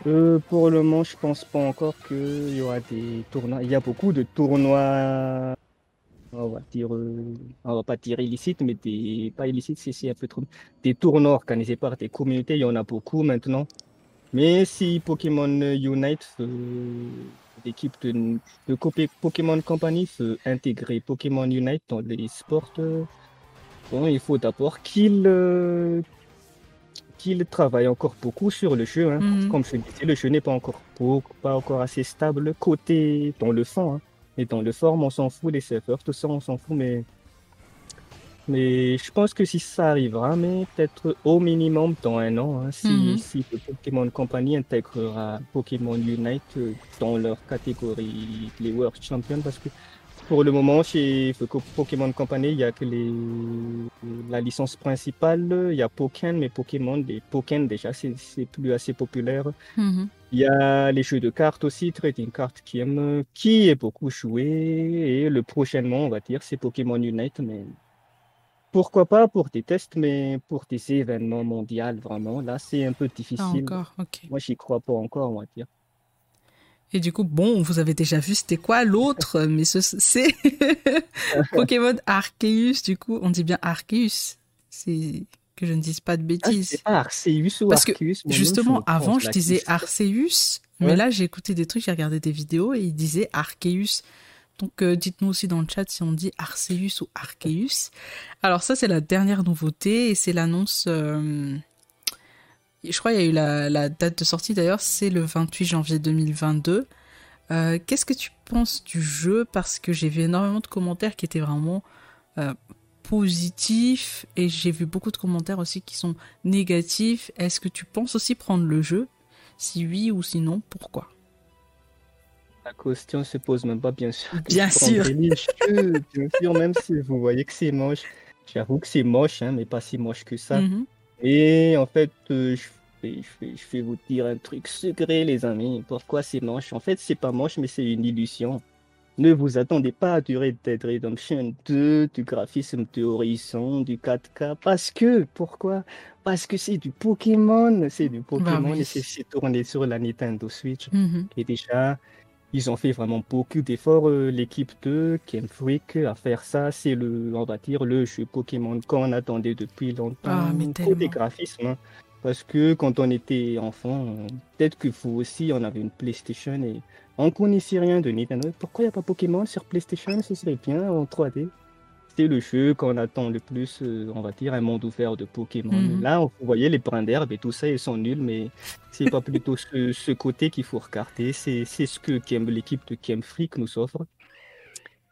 Euh, pour le moment, je pense pas encore qu'il y aura des tournois. Il y a beaucoup de tournois, on va dire, euh, on va pas dire illicites, mais des, pas illicites, c'est un peu trop. Des tournois organisés par des communautés, il y en a beaucoup maintenant. Mais si Pokémon Unite, l'équipe de, Pokémon Company veut intégrer Pokémon Unite dans les sports, bon, il faut d'abord qu'ils qu'il travaille encore beaucoup sur le jeu. Hein. Mhm. Comme je disais, le jeu n'est pas encore, pas encore assez stable côté dans le fond. Hein. Et dans le forme, on s'en fout, les serveurs, tout ça, on s'en fout. Mais, mais je pense que si ça arrivera, mais peut-être au minimum dans un an, hein, si, mhm. si le Pokémon Company intégrera Pokémon Unite euh, dans leur catégorie, les World Champions, parce que pour le moment, chez Pokémon Company, il y a que les... la licence principale. Il y a Pokémon, mais Pokémon, les Pokémon déjà, c'est plus assez populaire. Mm-hmm. Il y a les jeux de cartes aussi, Trading Card qui, aime, qui est beaucoup joué. Et le prochainement, on va dire, c'est Pokémon Unite. Mais pourquoi pas pour des tests, mais pour des événements mondiaux, vraiment, là, c'est un peu difficile. encore, Moi, j'y crois pas encore, on va dire. Et du coup, bon, vous avez déjà vu c'était quoi l'autre, mais c'est Pokémon Arceus, du coup, on dit bien Arceus. C'est que je ne dise pas de ah, bêtises. pas Arceus ou Parce que justement, avant, je disais Arceus, mais là, j'ai écouté des trucs, j'ai regardé des vidéos et il disait Arceus. Donc, euh, dites-nous aussi dans le chat si on dit Arceus ou Arceus. Alors ça, c'est la dernière nouveauté et c'est l'annonce... Euh, je crois qu'il y a eu la, date de sortie d'ailleurs, c'est le 28 janvier 2022. Euh, qu'est-ce que tu penses du jeu? Parce que j'ai vu énormément de commentaires qui étaient vraiment euh, positifs et j'ai vu beaucoup de commentaires aussi qui sont négatifs. Est-ce que tu penses aussi prendre le jeu? Si oui ou sinon, pourquoi? La question se pose même pas, bien sûr. Bien sûr. bien sûr, même si vous voyez que c'est moche. J'avoue que c'est moche, hein, mais pas si moche que ça. Mhm. Et en fait, euh, je je vais, vous dire un truc secret, les amis. Pourquoi c'est moche? En fait, c'est pas moche, mais c'est une illusion. Ne vous attendez pas à du Red Dead Redemption 2, du graphisme de Horizon, du 4K. Parce que, pourquoi? Parce que c'est du Pokémon. C'est du bah Pokémon et c'est tourné sur la Nintendo Switch. Et mhm. déjà, ils ont fait vraiment beaucoup d'efforts, euh, l'équipe de Game Freak, à faire ça. C'est le, on va dire, le jeu Pokémon qu'on attendait depuis longtemps. Ah, mais Côté graphisme, hein. Parce que quand on était enfant, peut-être que vous aussi, on avait une PlayStation et on connaissait rien de Nintendo. Pourquoi il n'y a pas Pokémon sur PlayStation? Ce serait bien en 3D. C'est le jeu qu'on attend le plus, euh, on va dire, un monde ouvert de Pokémon. Mhm. Là, vous voyez les brins d'herbe et tout ça, ils sont nuls, mais c'est pas plutôt ce, ce côté qu'il faut recarter. C'est ce que l'équipe de Game Freak nous offre.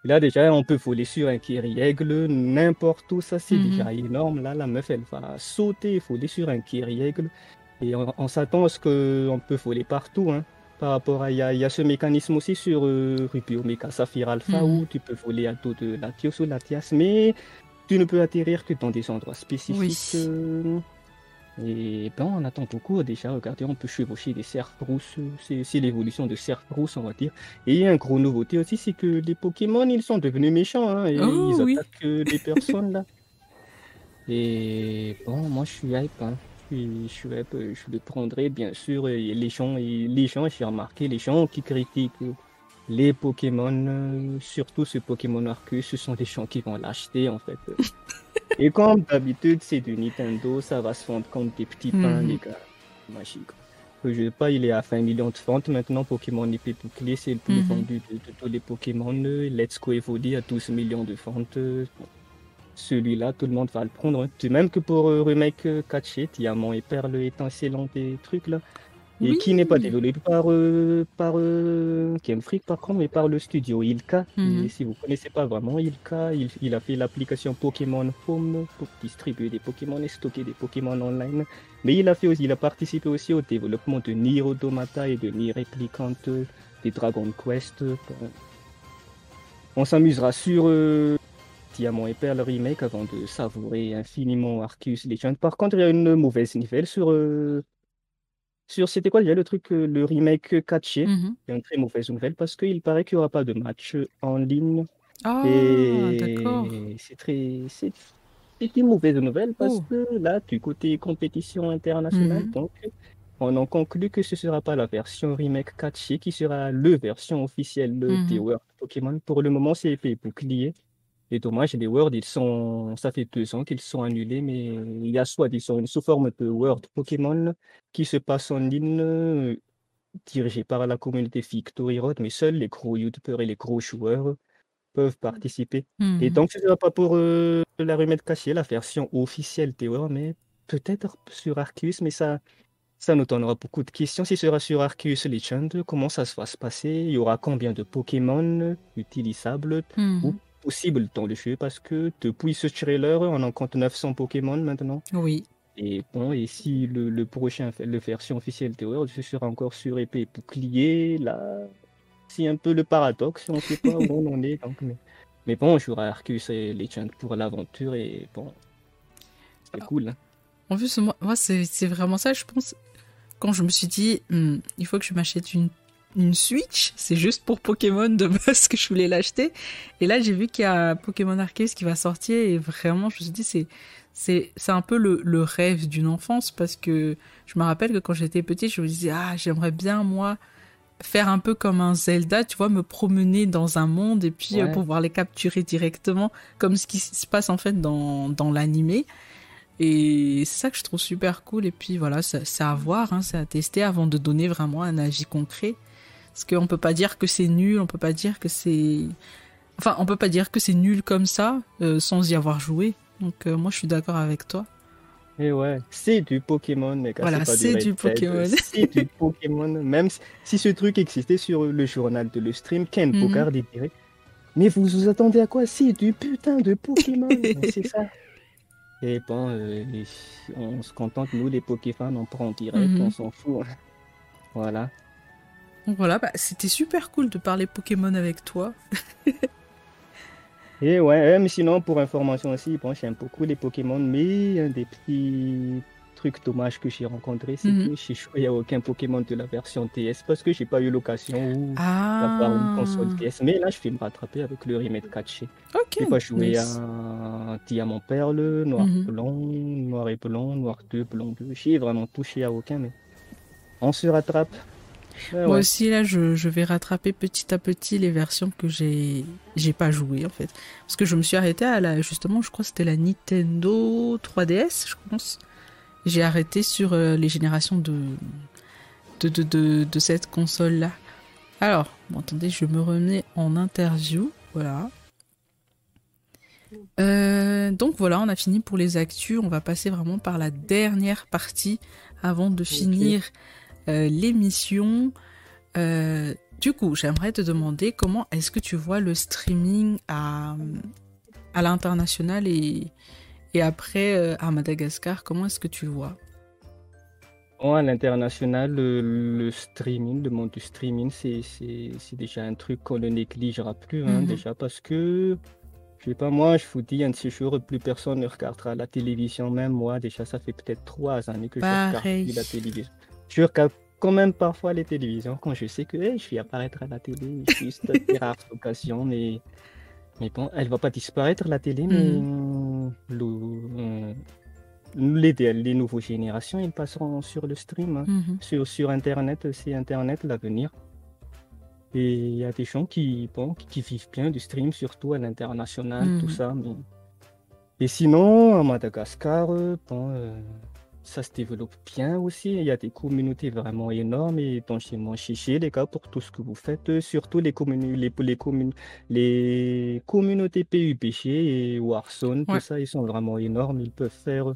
Là, déjà, on peut voler sur un Kyriaigle, n'importe où, ça c'est Mhm. déjà énorme. Là, la meuf, elle va sauter, voler sur un Kyriaigle. Et on, on s'attend à ce qu'on peut voler partout. Hein. Par rapport à, il y a, il y a ce mécanisme aussi sur euh, Saphir Alpha Mhm. où tu peux voler à dos de Latios ou Latias, mais tu ne peux atterrir que dans des endroits spécifiques. Oui. euh, et ben, on attend beaucoup déjà. Regardez, on peut chevaucher des cerfs rousses. C'est l'évolution de cerfs rousses, on va dire. Et il y a une grosse nouveauté aussi, c'est que les Pokémon, ils sont devenus méchants. Hein, et Oh, ils oui. attaquent des personnes là. Et bon, moi je suis hype. Hein. Je suis, hype. euh, Je le prendrai bien sûr. Et les gens, et les gens, j'ai remarqué, les gens qui critiquent les Pokémon, euh, surtout ce Pokémon Arceus, ce sont des gens qui vont l'acheter en fait. Et comme d'habitude, c'est du Nintendo, ça va se vendre comme des petits pains, Mhm. les gars. Magique. Je sais pas, il est à 20 millions de ventes maintenant. Pokémon épée bouclée, c'est le plus Mhm. vendu de, de tous les Pokémon. Let's Go Evoli a 12 millions de ventes. Bon, Celui-là, tout le monde va le prendre. hein. C'est même que pour euh, remake euh, Catchet, Diamant et Perle étincelant des trucs là. Et Oui. qui n'est pas développé par, euh, par euh, Game Freak par contre, mais par le studio Ilka. Mhm. Et si vous connaissez pas vraiment Ilka, il, il a fait l'application Pokémon Home pour distribuer des Pokémon et stocker des Pokémon online. Mais il a fait aussi, il a participé aussi au développement de Nier Automata et de Nier Replicant, euh, des Dragon Quest. On s'amusera sur euh, Diamant et Perle remake avant de savourer infiniment Arceus Legend. Par contre, il y a une mauvaise nouvelle sur euh, sur c'était quoi déjà le truc, euh, le remake Catché? Mhm. Il y a une très mauvaise nouvelle parce qu'il paraît qu'il n'y aura pas de match en ligne. Ah, et d'accord. c'est très. C'est c'est une mauvaise nouvelle parce Oh. que là, du côté compétition internationale, Mhm. donc on en conclut que ce ne sera pas la version remake Catché qui sera le version officielle Mhm. des World Pokémon. Pour le moment, c'est et bouclier. Et dommage, les Worlds, ils sont, ça fait deux ans qu'ils sont annulés, mais il y a soit ils sont une sous forme de World Pokémon qui se passe en ligne, euh, dirigé par la communauté Victory Road, mais seuls les gros youtubeurs et les gros joueurs peuvent participer. Et Mhm. donc, ce ne sera pas pour euh, la remake cachée, la version officielle des Worlds, mais peut-être sur Arceus, mais ça, ça nous donnera beaucoup de questions. Si ce sera sur Arceus Legend, comment ça va se passer? Il y aura combien de Pokémon utilisables? Mhm. ou possible dans le jeu parce que depuis ce trailer, on en compte 900 Pokémon maintenant. Oui. Et bon, et si le, le prochain, le version officielle World, ce sera encore sur épée et bouclier, là, c'est un peu le paradoxe, on ne sait pas où on en est. Donc, mais, mais bon, on jouera Arceus et Legend pour l'aventure et bon, c'est Ah. cool. hein. En plus, moi, moi c'est c'est vraiment ça, je pense. Quand je me suis dit, Hmm, il faut que je m'achète une, une Switch, c'est juste pour Pokémon de base que je voulais l'acheter. Et là, j'ai vu qu'il y a Pokémon Arceus qui va sortir et vraiment, je me suis dit, c'est c'est c'est un peu le, le rêve d'une enfance parce que je me rappelle que quand j'étais petite, je me disais, ah, j'aimerais bien, moi, faire un peu comme un Zelda, tu vois, me promener dans un monde et puis euh, pouvoir les capturer directement, comme ce qui se passe en fait dans, dans l'animé. Et c'est ça que je trouve super cool. Et puis voilà, c'est à voir, hein, c'est à tester avant de donner vraiment un avis concret. Parce qu'on peut pas dire que c'est nul, on peut pas dire que c'est. Enfin, on peut pas dire que c'est nul comme ça euh, sans y avoir joué. Donc euh, moi, je suis d'accord avec toi. Et ouais, c'est du Pokémon, mec. Voilà, c'est du Pokémon. C'est du Pokémon. Même si- ce truc existait sur le journal de le stream, Ken Mhm. Pocard il dirait Mais vous vous attendez à quoi? C'est du putain de Pokémon C'est ça. Et bon, euh, on se contente, nous les Pokéfans, on prend direct, Mhm. on s'en fout. hein. Voilà. Donc voilà, bah, c'était super cool de parler Pokémon avec toi. Et ouais, euh, mais sinon, pour information aussi, bon, j'aime beaucoup les Pokémon, mais un des petits trucs dommages que j'ai rencontrés, c'est Mhm. que j'ai joué à aucun Pokémon de la version TS parce que j'ai pas eu l'occasion ou d'avoir une Ah, console TS. Mais là, je vais me rattraper avec le remake catché. ok. J'ai pas joué nice. à Diamant Perle, Noir Mhm. Blanc, Noir et Blanc, Noir 2, Blanc 2. J'ai vraiment touché à aucun, mais on se rattrape. Moi aussi, là, je, je, vais rattraper petit à petit les versions que j'ai j'ai pas joué en fait. Parce que je me suis arrêté à la, justement, je crois que c'était la Nintendo 3DS, je pense. J'ai arrêté sur euh, les générations de de, de, de, de cette console-là. Alors, bon, attendez, je me remets en interview. Voilà. Euh, donc voilà, on a fini pour les actus. On va passer vraiment par la dernière partie avant de finir euh, l'émission. Euh, du coup, j'aimerais te demander comment est-ce que tu vois le streaming à, à l'international et, et après euh, à Madagascar, comment est-ce que tu le vois? À l'international, le, streaming, le monde du streaming, c'est déjà un truc qu'on ne négligera plus, hein, mhm. déjà parce que, je sais pas, moi, je vous dis, un de ces jours, plus personne ne regardera la télévision, même moi, déjà, ça fait peut-être trois années que je regarde la télévision. Je regarde quand même parfois les télévisions quand je sais que je vais apparaître à la télé, juste des rares occasions, mais, mais bon, elle va pas disparaître la télé, mais mm. le, euh, les, les nouvelles générations, ils passeront sur le stream, hein. mm-hmm. sur, sur Internet, c'est Internet l'avenir. Et il y a des gens qui, bon, qui, vivent bien du stream, surtout à l'international, tout mm-hmm. ça. Mais... Et sinon, à Madagascar, bon, euh, ça se développe bien aussi. Il y a des communautés vraiment énormes et mon chiché, les gars, pour tout ce que vous faites. Surtout les, communes, les, les, communes, les communautés PUBG et Warzone, tout ça, ils sont vraiment énormes. Ils peuvent faire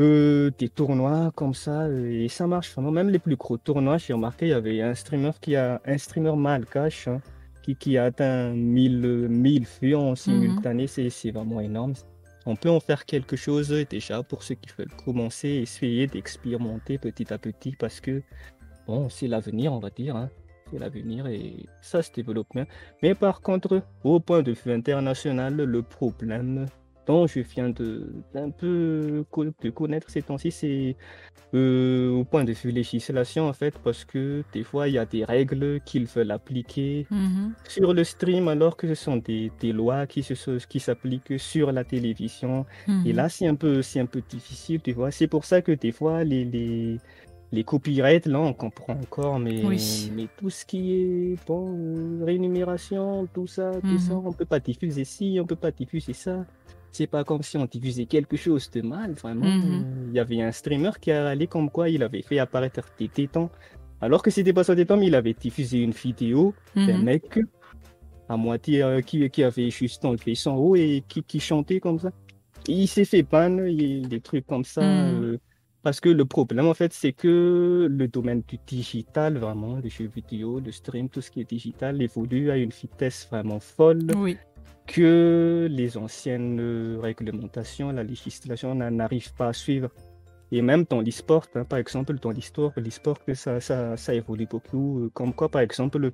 euh, des tournois comme ça et ça marche vraiment. Même les plus gros tournois, j'ai remarqué, il y avait un streamer qui a un streamer malgache hein, qui, qui a atteint 1000, 1000 vues en mhm. simultané. C'est vraiment énorme on peut en faire quelque chose déjà pour ceux qui veulent commencer, essayer d'expérimenter petit à petit parce que, bon, c'est l'avenir, on va dire. Hein. C'est l'avenir et ça se développe bien. Mais par contre, au point de vue international, le problème, dont je viens de d'un peu de connaître ces temps-ci, c'est euh, au point de vue législation en fait, parce que des fois il y a des règles qu'ils veulent appliquer mm-hmm. sur le stream, alors que ce sont des, des lois qui se qui s'appliquent sur la télévision. Et mm-hmm. là c'est un peu c'est un peu difficile, tu vois. C'est pour ça que des fois les, les les copyrights, là, on comprend encore, mais, mais tout ce qui est bon, euh, rémunération, tout ça, tout ça, mm-hmm. on peut pas diffuser ci, on peut pas diffuser ça c'est pas comme si on diffusait quelque chose de mal, vraiment. Mhm. Il y avait un streamer qui a allé comme quoi il avait fait apparaître des tétons, alors que c'était pas son téton, mais il avait diffusé une vidéo d'un mhm. mec à moitié euh, qui, qui, avait juste enlevé son haut et qui, qui chantait comme ça. il s'est fait ban, des trucs comme ça. Mhm. Euh, parce que le problème, en fait, c'est que le domaine du digital, vraiment, les jeux vidéo, le stream, tout ce qui est digital, évolue à une vitesse vraiment folle. Oui que les anciennes réglementations, la législation n'arrive pas à suivre. Et même dans l'e-sport, hein, par exemple, dans l'histoire, l'e-sport, ça, ça, ça, évolue beaucoup. Euh, comme quoi, par exemple,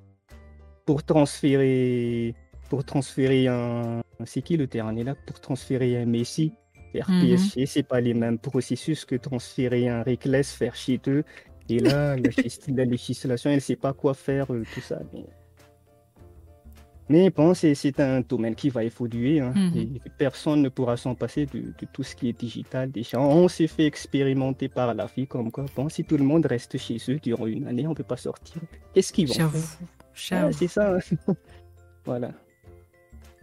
pour transférer, pour transférer un, c'est qui le dernier là, pour transférer un Messi vers mhm. PSG, c'est pas les mêmes processus que transférer un Reckless vers chez eux. Et là, la, législation, elle sait pas quoi faire, euh, tout ça. Mais bon, c'est un domaine qui va évoluer. Hein, mhm. personne ne pourra s'en passer de, tout ce qui est digital. Déjà, on s'est fait expérimenter par la vie comme quoi, bon, si tout le monde reste chez eux durant une année, on ne peut pas sortir. Qu'est-ce qu'ils vont faire? Ah, C'est ça. Hein. voilà.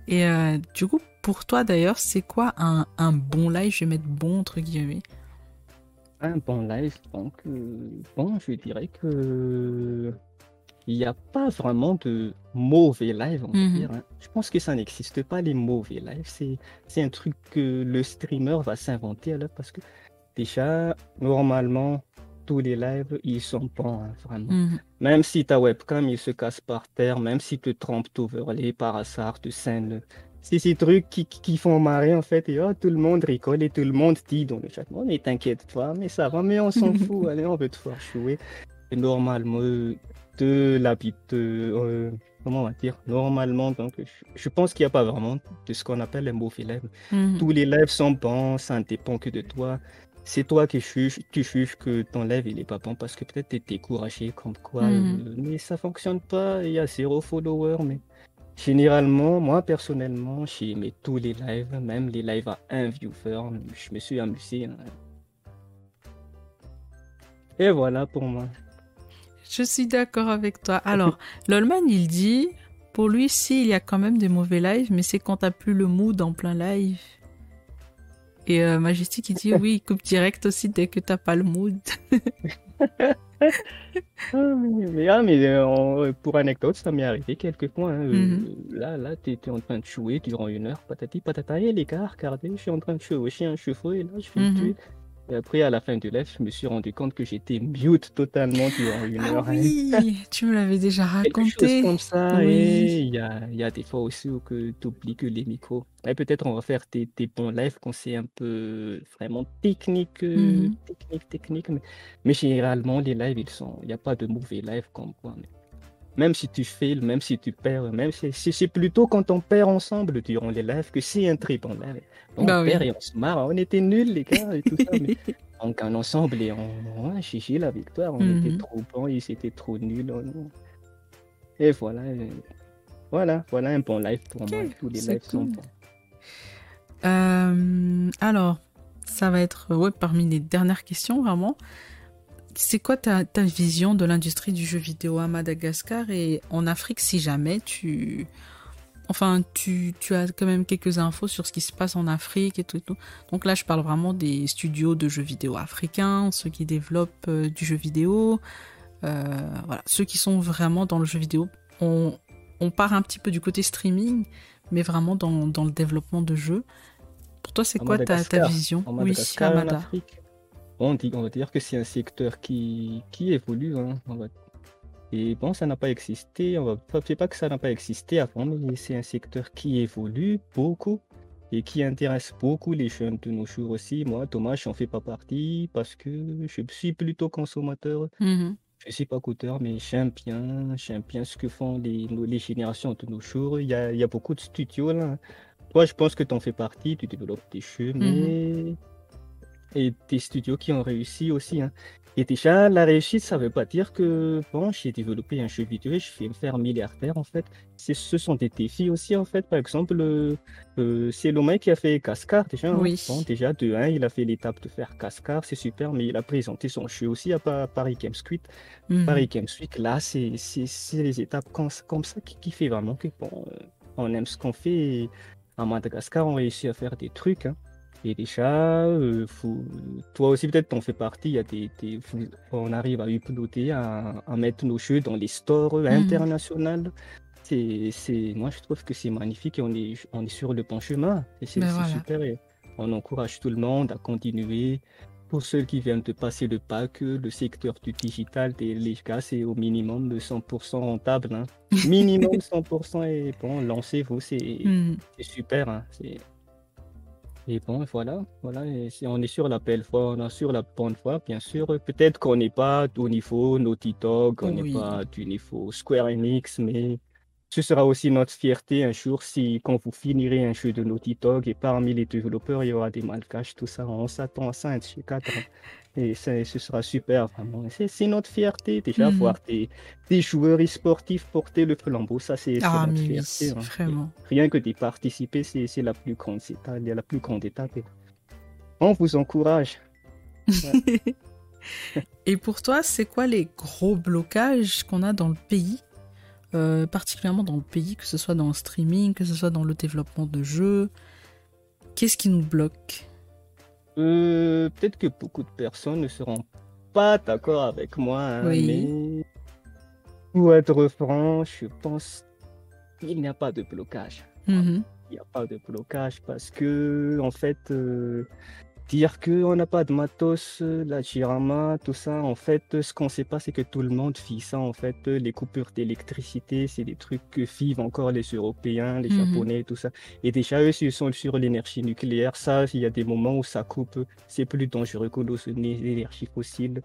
Et euh, du coup, pour toi d'ailleurs, c'est quoi un, un, bon live? Je vais mettre bon entre guillemets. Un bon live, donc, euh, bon, je dirais que il n'y a pas vraiment de mauvais live, on va mhm. dire. Hein. Je pense que ça n'existe pas, les mauvais lives. C'est un truc que le streamer va s'inventer là, parce que déjà, normalement, tous les lives, ils sont bons, hein, vraiment. Mhm. Même si ta webcam, il se casse par terre, même si tu te trompes d'overlay par hasard, de scène, c'est ces trucs qui, qui, font marrer en fait et oh, tout le monde rigole et tout le monde dit dans le chat oh, mais t'inquiète pas mais ça va mais on s'en fout allez on veut te faire jouer et normalement de l'habitude, euh, comment on va dire, normalement, donc je, pense qu'il n'y a pas vraiment de ce qu'on appelle un mauvais lèvres. Mhm. Tous les lèvres sont bons, ça ne dépend que de toi. C'est toi qui juges, tu juges que ton lèvre il est pas bon parce que peut-être tu es découragé comme quoi, mhm. euh, mais ça fonctionne pas, il y a zéro follower, mais généralement, moi personnellement, j'ai aimé tous les lives, même les lives à un viewer, je me suis amusé. Hein. Et voilà pour moi. Je suis d'accord avec toi. Alors, Lolman, il dit, pour lui, si, il y a quand même des mauvais lives, mais c'est quand t'as plus le mood en plein live. Et euh, Majestic, il dit, oui, il coupe direct aussi dès que t'as pas le mood. Ah, mais, ah, mais euh, pour anecdote, ça m'est arrivé quelques fois. hein, euh, Mhm. Là, là, tu étais en train de jouer durant une heure, patati patata. Et les gars, regardez, je suis en train de chevaucher un chevaux et là, je le Mhm. tuer. Et après, à la fin du live, je me suis rendu compte que j'étais mute totalement durant une Ah heure. oui, tu me l'avais déjà Quelque chose raconté. comme ça. Oui. Et il y a, y a des fois aussi où tu oublies que les micros. Et peut-être on va faire tes, tes bons lives quand c'est un peu vraiment technique, euh, Mhm. technique, technique. Mais, mais généralement, les lives, il n'y a pas de mauvais live comme quoi. mais Même si tu fails, même si tu perds, même si c'est plutôt quand on perd ensemble durant les lives que c'est un très bon live. Bah on oui. perd et on se marre, on était nuls les gars et tout ça, mais on gagne ensemble et on, ouais, GG la victoire, on était Mhm. trop bons, ils étaient trop nuls. on- Et voilà, euh, voilà, voilà un bon live pour moi. Tous les lives sont bons. Euh, alors, ça va être ouais, parmi les dernières questions, vraiment. C'est quoi ta, ta vision de l'industrie du jeu vidéo à Madagascar et en Afrique si jamais tu... Enfin, tu, tu as quand même quelques infos sur ce qui se passe en Afrique et tout, et tout. Donc là, je parle vraiment des studios de jeux vidéo africains, ceux qui développent euh, du jeu vidéo, euh, voilà, ceux qui sont vraiment dans le jeu vidéo. On, on part un petit peu du côté streaming, mais vraiment dans, dans le développement de jeux. Pour toi, c'est quoi ta, ta Madagascar, vision? Oui, Madagascar, à en Mada. Afrique. On, dit, on va dire que c'est un secteur qui, qui évolue. hein, on va- Et bon, ça n'a pas existé. On va pas, pas que ça n'a pas existé avant, mais c'est un secteur qui évolue beaucoup et qui intéresse beaucoup les jeunes de nos jours aussi. Moi, Thomas, j'en fais pas partie parce que je suis plutôt consommateur. Mhm. Je suis pas coûteur, mais j'aime bien, j'aime bien ce que font les, les générations de nos jours. Il y a, il y a beaucoup de studios là. Toi, je pense que tu en fais partie, tu développes des jeux, mais... Et des studios qui ont réussi aussi. hein. Et déjà, la réussite, ça veut pas dire que, bon, j'ai développé un jeu vidéo et je vais me faire milliardaire, en fait. Ce sont des défis aussi, en fait. Par exemple, euh, euh, c'est Lomé qui a fait Cascar, déjà. hein. Oui. Bon, déjà, de 1, il a fait l'étape de faire Cascar, c'est super, mais il a présenté son jeu aussi à Pa- Paris Games Week. Mhm. Paris Games Week, là, c'est les étapes comme, comme ça qui, qui fait vraiment que bon, euh, on aime ce qu'on fait. Et à Madagascar, on réussit à faire des trucs. hein. Et déjà, euh, faut- toi aussi, peut-être, t'en fais partie. Y a des, on arrive à uploader, à, à mettre nos jeux dans les stores internationaux. C'est, c'est, moi, je trouve que c'est magnifique et on est, on est sur le bon chemin. Et c'est Ben c'est voilà. super. Et on encourage tout le monde à continuer. Pour ceux qui viennent de passer le pack, euh, le secteur du digital, les gars, c'est au minimum de 100% rentable. hein. Minimum 100% et bon, lancez-vous, c'est c'est super. hein, c'est- Et bon, voilà, voilà et si on est sur la belle voie, on est sur la bonne voie, bien sûr. Peut-être qu'on n'est pas au niveau Naughty Dog, on n'est Oui. pas du niveau Square Enix, mais ce sera aussi notre fierté un jour si, quand vous finirez un jeu de Naughty Dog et parmi les développeurs, il y aura des malgaches, tout ça. On s'attend à ça, un de ces quatre. hein. Et ça- ce sera super, vraiment. C'est notre fierté, déjà, Mhm. voir des, des joueurs e-sportifs porter le flambeau. Ça, c'est Ah, notre oui, fierté. hein. vraiment. Rien que d'y participer, c'est la plus grande étape. La plus grande étape. On vous encourage. Et pour toi, c'est quoi les gros blocages qu'on a dans le pays? Euh, particulièrement dans le pays, que ce soit dans le streaming, que ce soit dans le développement de jeux. Qu'est-ce qui nous bloque? Euh, Peut-être que beaucoup de personnes ne seront pas d'accord avec moi, hein, Oui. mais pour être franc, je pense qu'il n'y a pas de blocage. Mhm. Il n'y a pas de blocage parce que, en fait, euh, dire qu'on n'a pas de matos, euh, la Jirama, tout ça, en fait, euh, ce qu'on ne sait pas, c'est que tout le monde vit ça. En fait, Euh, les coupures d'électricité, c'est des trucs que vivent encore les Européens, les Mhm. Japonais, tout ça. Et déjà, eux, s'ils sont sur l'énergie nucléaire, ça, il y a des moments où ça coupe. C'est plus dangereux que l'énergie fossile.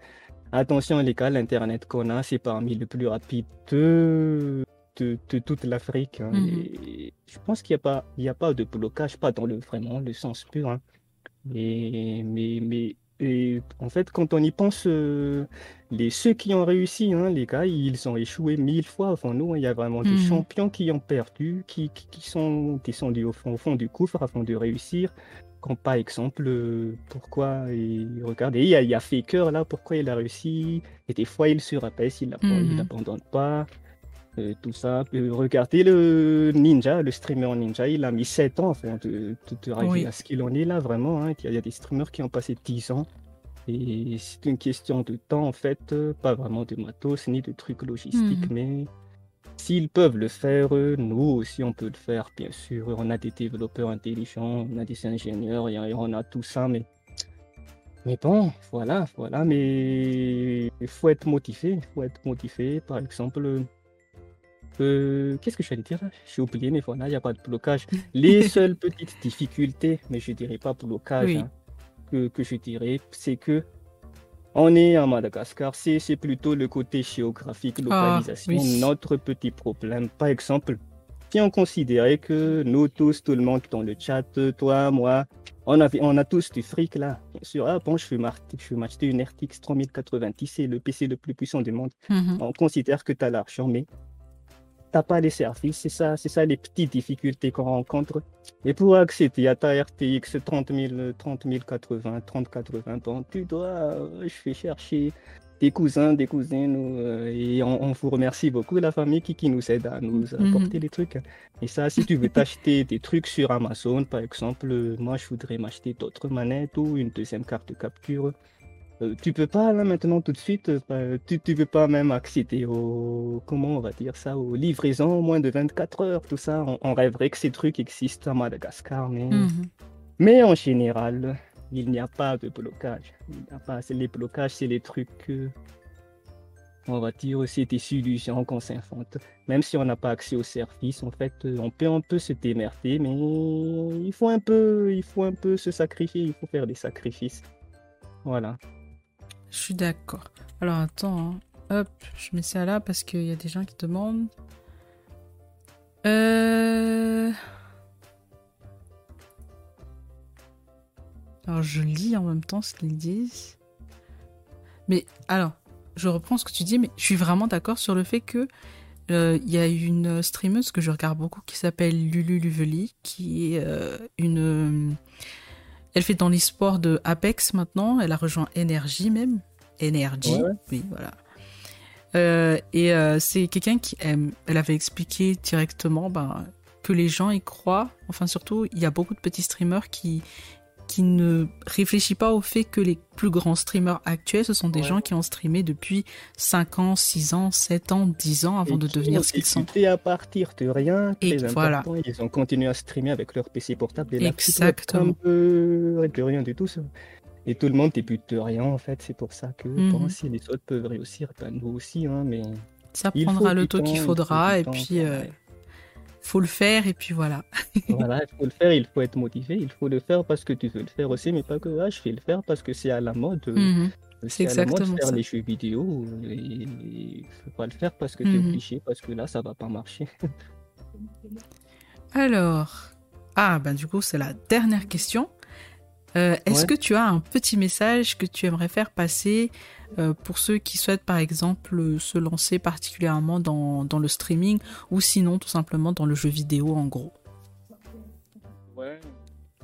Attention, les gars, l'Internet qu'on a, c'est parmi les plus rapides de, de, de toute l'Afrique. hein. Mhm. Je pense qu'il n'y a, pas- il y a pas de blocage, pas dans le vraiment le sens pur. hein. Mais, mais, mais et en fait, quand on y pense, euh, les, ceux qui ont réussi, hein, les gars, ils ont échoué mille fois avant nous. hein. Il y a vraiment des Mhm. champions qui ont perdu, qui, qui, qui sont descendus au fond, au fond du gouffre avant de réussir. Comme par exemple, euh, pourquoi, et, regardez, il y, a, il y a Faker là, pourquoi il a réussi, et des fois il se rappelle s'il Mhm. n'abandonne pas, euh, tout ça. Regardez le Ninja, le streamer Ninja, il a mis 7 ans enfin, de, de, de Oui. à ce qu'il en est là, vraiment. hein. Il y, a, il y a des streamers qui ont passé 10 ans. Et c'est une question de temps, en fait, euh, pas vraiment de matos ni de trucs logistiques, Mhm. mais s'ils peuvent le faire, euh, nous aussi on peut le faire, bien sûr. On a des développeurs intelligents, on a des ingénieurs, et et on a tout ça, mais, mais bon, voilà, voilà, mais il faut être motivé, il faut être motivé. Par exemple, euh, qu'est-ce que je allais dire? J'ai oublié, mais voilà, il n'y a pas de blocage. Les seules petites difficultés, mais je dirais pas blocage, Oui. hein, que, que je dirais, c'est que on est à Madagascar, c'est plutôt le côté géographique, Ah, localisation, oui. notre petit problème. Par exemple, si on considérait que nous tous, tout le monde dans le chat, toi, moi, on, avait, on a tous du fric là. Bien sûr, ah bon, je vais m'acheter une RTX 3090, c'est le PC le plus puissant du monde. Mhm. On considère que tu as l'argent, mais t'as pas les services. C'est ça, c'est ça les petites difficultés qu'on rencontre. Et pour accéder à ta RTX 30 000, 30 080, 30 80, bon, tu dois, euh, je vais chercher des cousins, des cousines, ou, euh, et on, on vous remercie beaucoup, la famille qui, qui nous aide à nous apporter les trucs. Et ça, si tu veux t'acheter des trucs sur Amazon, par exemple, euh, moi je voudrais m'acheter d'autres manettes ou une deuxième carte de capture. Euh, tu peux pas là maintenant tout de suite, euh, pas- tu, tu peux pas même accéder au, comment on va dire ça, aux livraisons en moins de 24 heures, tout ça. On, on rêverait que ces trucs existent à Madagascar, mais, Mhm. mais en général, il n'y a pas de blocage. Il a pas, les blocages, c'est les trucs, euh, on va dire, c'est des solutions qu'on s'invente. Même si on n'a pas accès au service, en fait, euh, on peut un peu se démerder, mais il faut un peu, il faut un peu se sacrifier, il faut faire des sacrifices. Voilà. Je suis d'accord. Alors attends, hein. hop, je mets ça là parce qu'il y a des gens qui demandent. Euh... Alors je lis en même temps ce qu'ils disent. Mais alors, je reprends ce que tu dis, mais je suis vraiment d'accord sur le fait que euh, il y a une streameuse que je regarde beaucoup qui s'appelle Lulu Luveli, qui est euh, une elle fait dans l'e-sport de Apex maintenant. Elle a rejoint Energy même. Energy, Ouais. oui, voilà. Euh, et euh, c'est quelqu'un qui aime. Elle avait expliqué directement ben, que les gens y croient. Enfin, surtout, il y a beaucoup de petits streamers qui, qui ne réfléchissent pas au fait que les plus grands streamers actuels, ce sont des Ouais. gens qui ont streamé depuis 5 ans, 6 ans, 7 ans, 10 ans avant Et de devenir ce qu'ils sont. débuté à partir de rien, Et voilà. Ils ont continué à streamer avec leur PC portable et Exactement. peu de rien du tout. ça. Et tout le monde débute de rien en fait. C'est pour ça que bon, si les autres peuvent réussir, ben nous aussi. Hein, mais Ça prendra le temps qu'il faudra et puis euh, ouais. Faut le faire et puis voilà. voilà, il faut le faire, il faut être motivé, il faut le faire parce que tu veux le faire aussi, mais pas que ah, je vais le faire parce que c'est à la mode. euh, Mhm. C'est C'est à la mode de exactement faire ça. les jeux vidéo il faut pas le faire parce que tu es Mhm. obligé, parce que là ça va pas marcher. Alors, ah ben du coup c'est la dernière question. Euh, Est-ce Ouais. que tu as un petit message que tu aimerais faire passer euh, pour ceux qui souhaitent par exemple euh, se lancer particulièrement dans, dans le streaming ou sinon tout simplement dans le jeu vidéo en gros Ouais.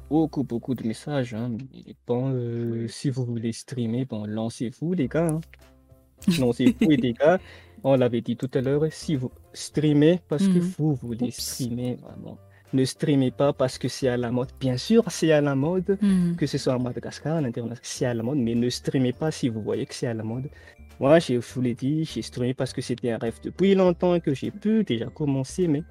Beaucoup, beaucoup de messages. Hein. Bon, euh, si vous voulez streamer, bon, lancez-vous, les gars. hein. Lancez-vous, les gars. On l'avait dit tout à l'heure, si vous streamez parce que Mhm. vous voulez Oups. streamer, vraiment. Ne streamez pas parce que c'est à la mode. Bien sûr, c'est à la mode, Mhm. que ce soit à Madagascar, à l'international, c'est à la mode, mais ne streamez pas si vous voyez que c'est à la mode. Moi, je vous l'ai dit, j'ai streamé parce que c'était un rêve depuis longtemps et que j'ai pu déjà commencer, mais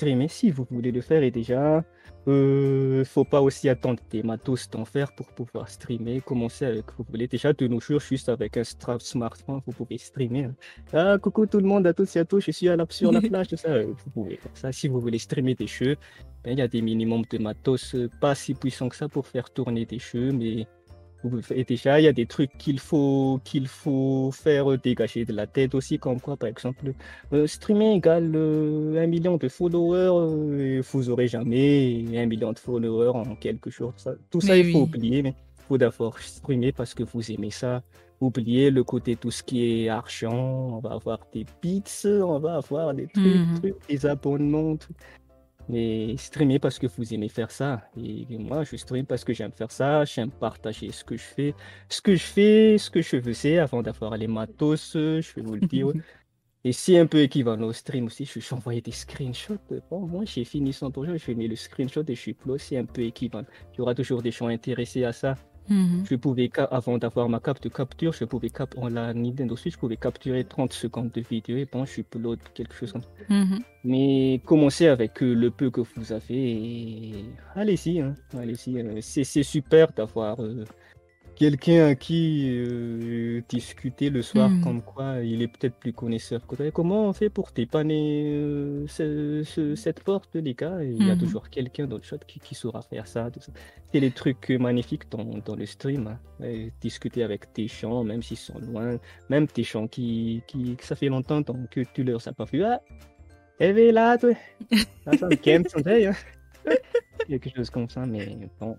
streamer si vous voulez le faire et déjà, euh, faut pas aussi attendre des matos d'en faire pour pouvoir streamer. Commencez avec, vous voulez déjà de nos jours, juste avec un smartphone, vous pouvez streamer. Ah, coucou tout le monde, à tous et à tous, je suis à la, sur la plage, tout ça, euh, vous pouvez ça. Si vous voulez streamer des jeux, ben, il y a des minimums de matos euh, pas si puissants que ça pour faire tourner des jeux, mais et déjà, il y a des trucs qu'il faut, qu'il faut faire euh, dégager de la tête aussi, comme quoi, par exemple, euh, streamer égale euh, un million de followers, et vous aurez jamais un million de followers en quelques jours. Ça- tout ça, il faut oublier, mais il faut d'abord streamer parce que vous aimez ça. Oubliez le côté tout ce qui est argent, on va avoir des bits, on va avoir des trucs, Mhm. trucs, des abonnements, tout. Mais streamer parce que vous aimez faire ça. Et moi, je stream parce que j'aime faire ça. J'aime partager ce que je fais. Ce que je fais, ce que je faisais avant d'avoir les matos, je vais vous le dire. Et c'est un peu équivalent au stream aussi. Je suis envoyé des screenshots. Bon, moi, j'ai fini 100%. Je mis le screenshot et je suis plus. C'est un peu équivalent. Il y aura toujours des gens intéressés à ça. Mhm. Je pouvais, avant d'avoir ma carte de capture, je pouvais cap en la Nintendo Switch, je pouvais capturer 30 secondes de vidéo et bon, je suis upload quelque chose comme ça. Mhm. Mais commencez avec euh, le peu que vous avez et allez-y, hein. allez-y. euh, c'est c'est super d'avoir euh, quelqu'un à qui euh, discuter le soir, Mhm. comme quoi il est peut-être plus connaisseur que toi. Comment on fait pour dépanner euh, ce- ce- cette porte, les gars? Il y a Mhm. toujours quelqu'un dans le chat qui, qui saura faire ça. C'est des trucs euh, magnifiques dans, dans le stream. hein. Et discuter avec tes gens, même s'ils sont loin, même tes gens qui, qui ça fait longtemps que tu leur as pas vu. Ah, elle est là, toi. Ah, ça me hein. Quelque chose comme ça, mais bon.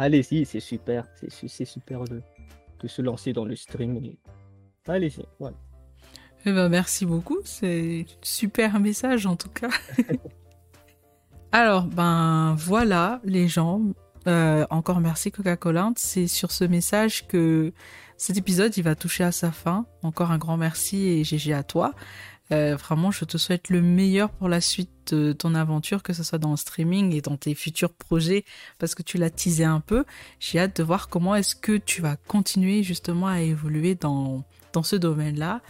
Allez-y, c'est super. C'est su- c'est super de, de se lancer dans le stream. et- Allez-y, voilà. Eh ben, merci beaucoup, c'est un super message en tout cas. Alors, ben voilà, les gens. Euh, encore merci Coca-Cola. C'est sur ce message que cet épisode il va toucher à sa fin. Encore un grand merci et GG à toi. Euh, vraiment, je te souhaite le meilleur pour la suite de ton aventure, que ce soit dans le streaming et dans tes futurs projets, parce que tu l'as teasé un peu. J'ai hâte de voir comment est-ce que tu vas continuer justement à évoluer dans, dans ce domaine-là.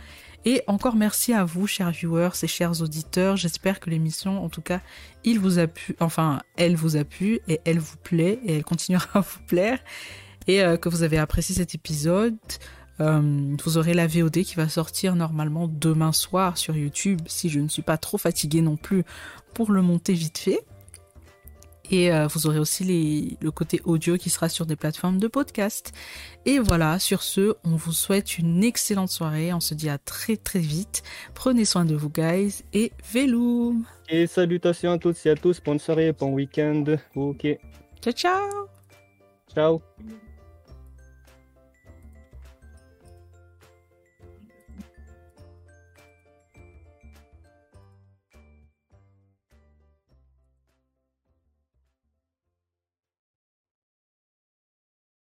Et encore merci à vous, chers viewers et chers auditeurs. J'espère que l'émission, en tout cas, il vous a plu, enfin, elle vous a plu et elle vous plaît et elle continuera à vous plaire et euh, que vous avez apprécié cet épisode. Euh, vous aurez la VOD qui va sortir normalement demain soir sur YouTube si je ne suis pas trop fatiguée non plus pour le monter vite fait. Et euh, vous aurez aussi les, le côté audio qui sera sur des plateformes de podcast. Et voilà, sur ce, on vous souhaite une excellente soirée. On se dit à très très vite. Prenez soin de vous, guys. Et Veloum Et salutations à toutes et à tous. Bonne soirée, bon week-end. Ok. Ciao, ciao Ciao.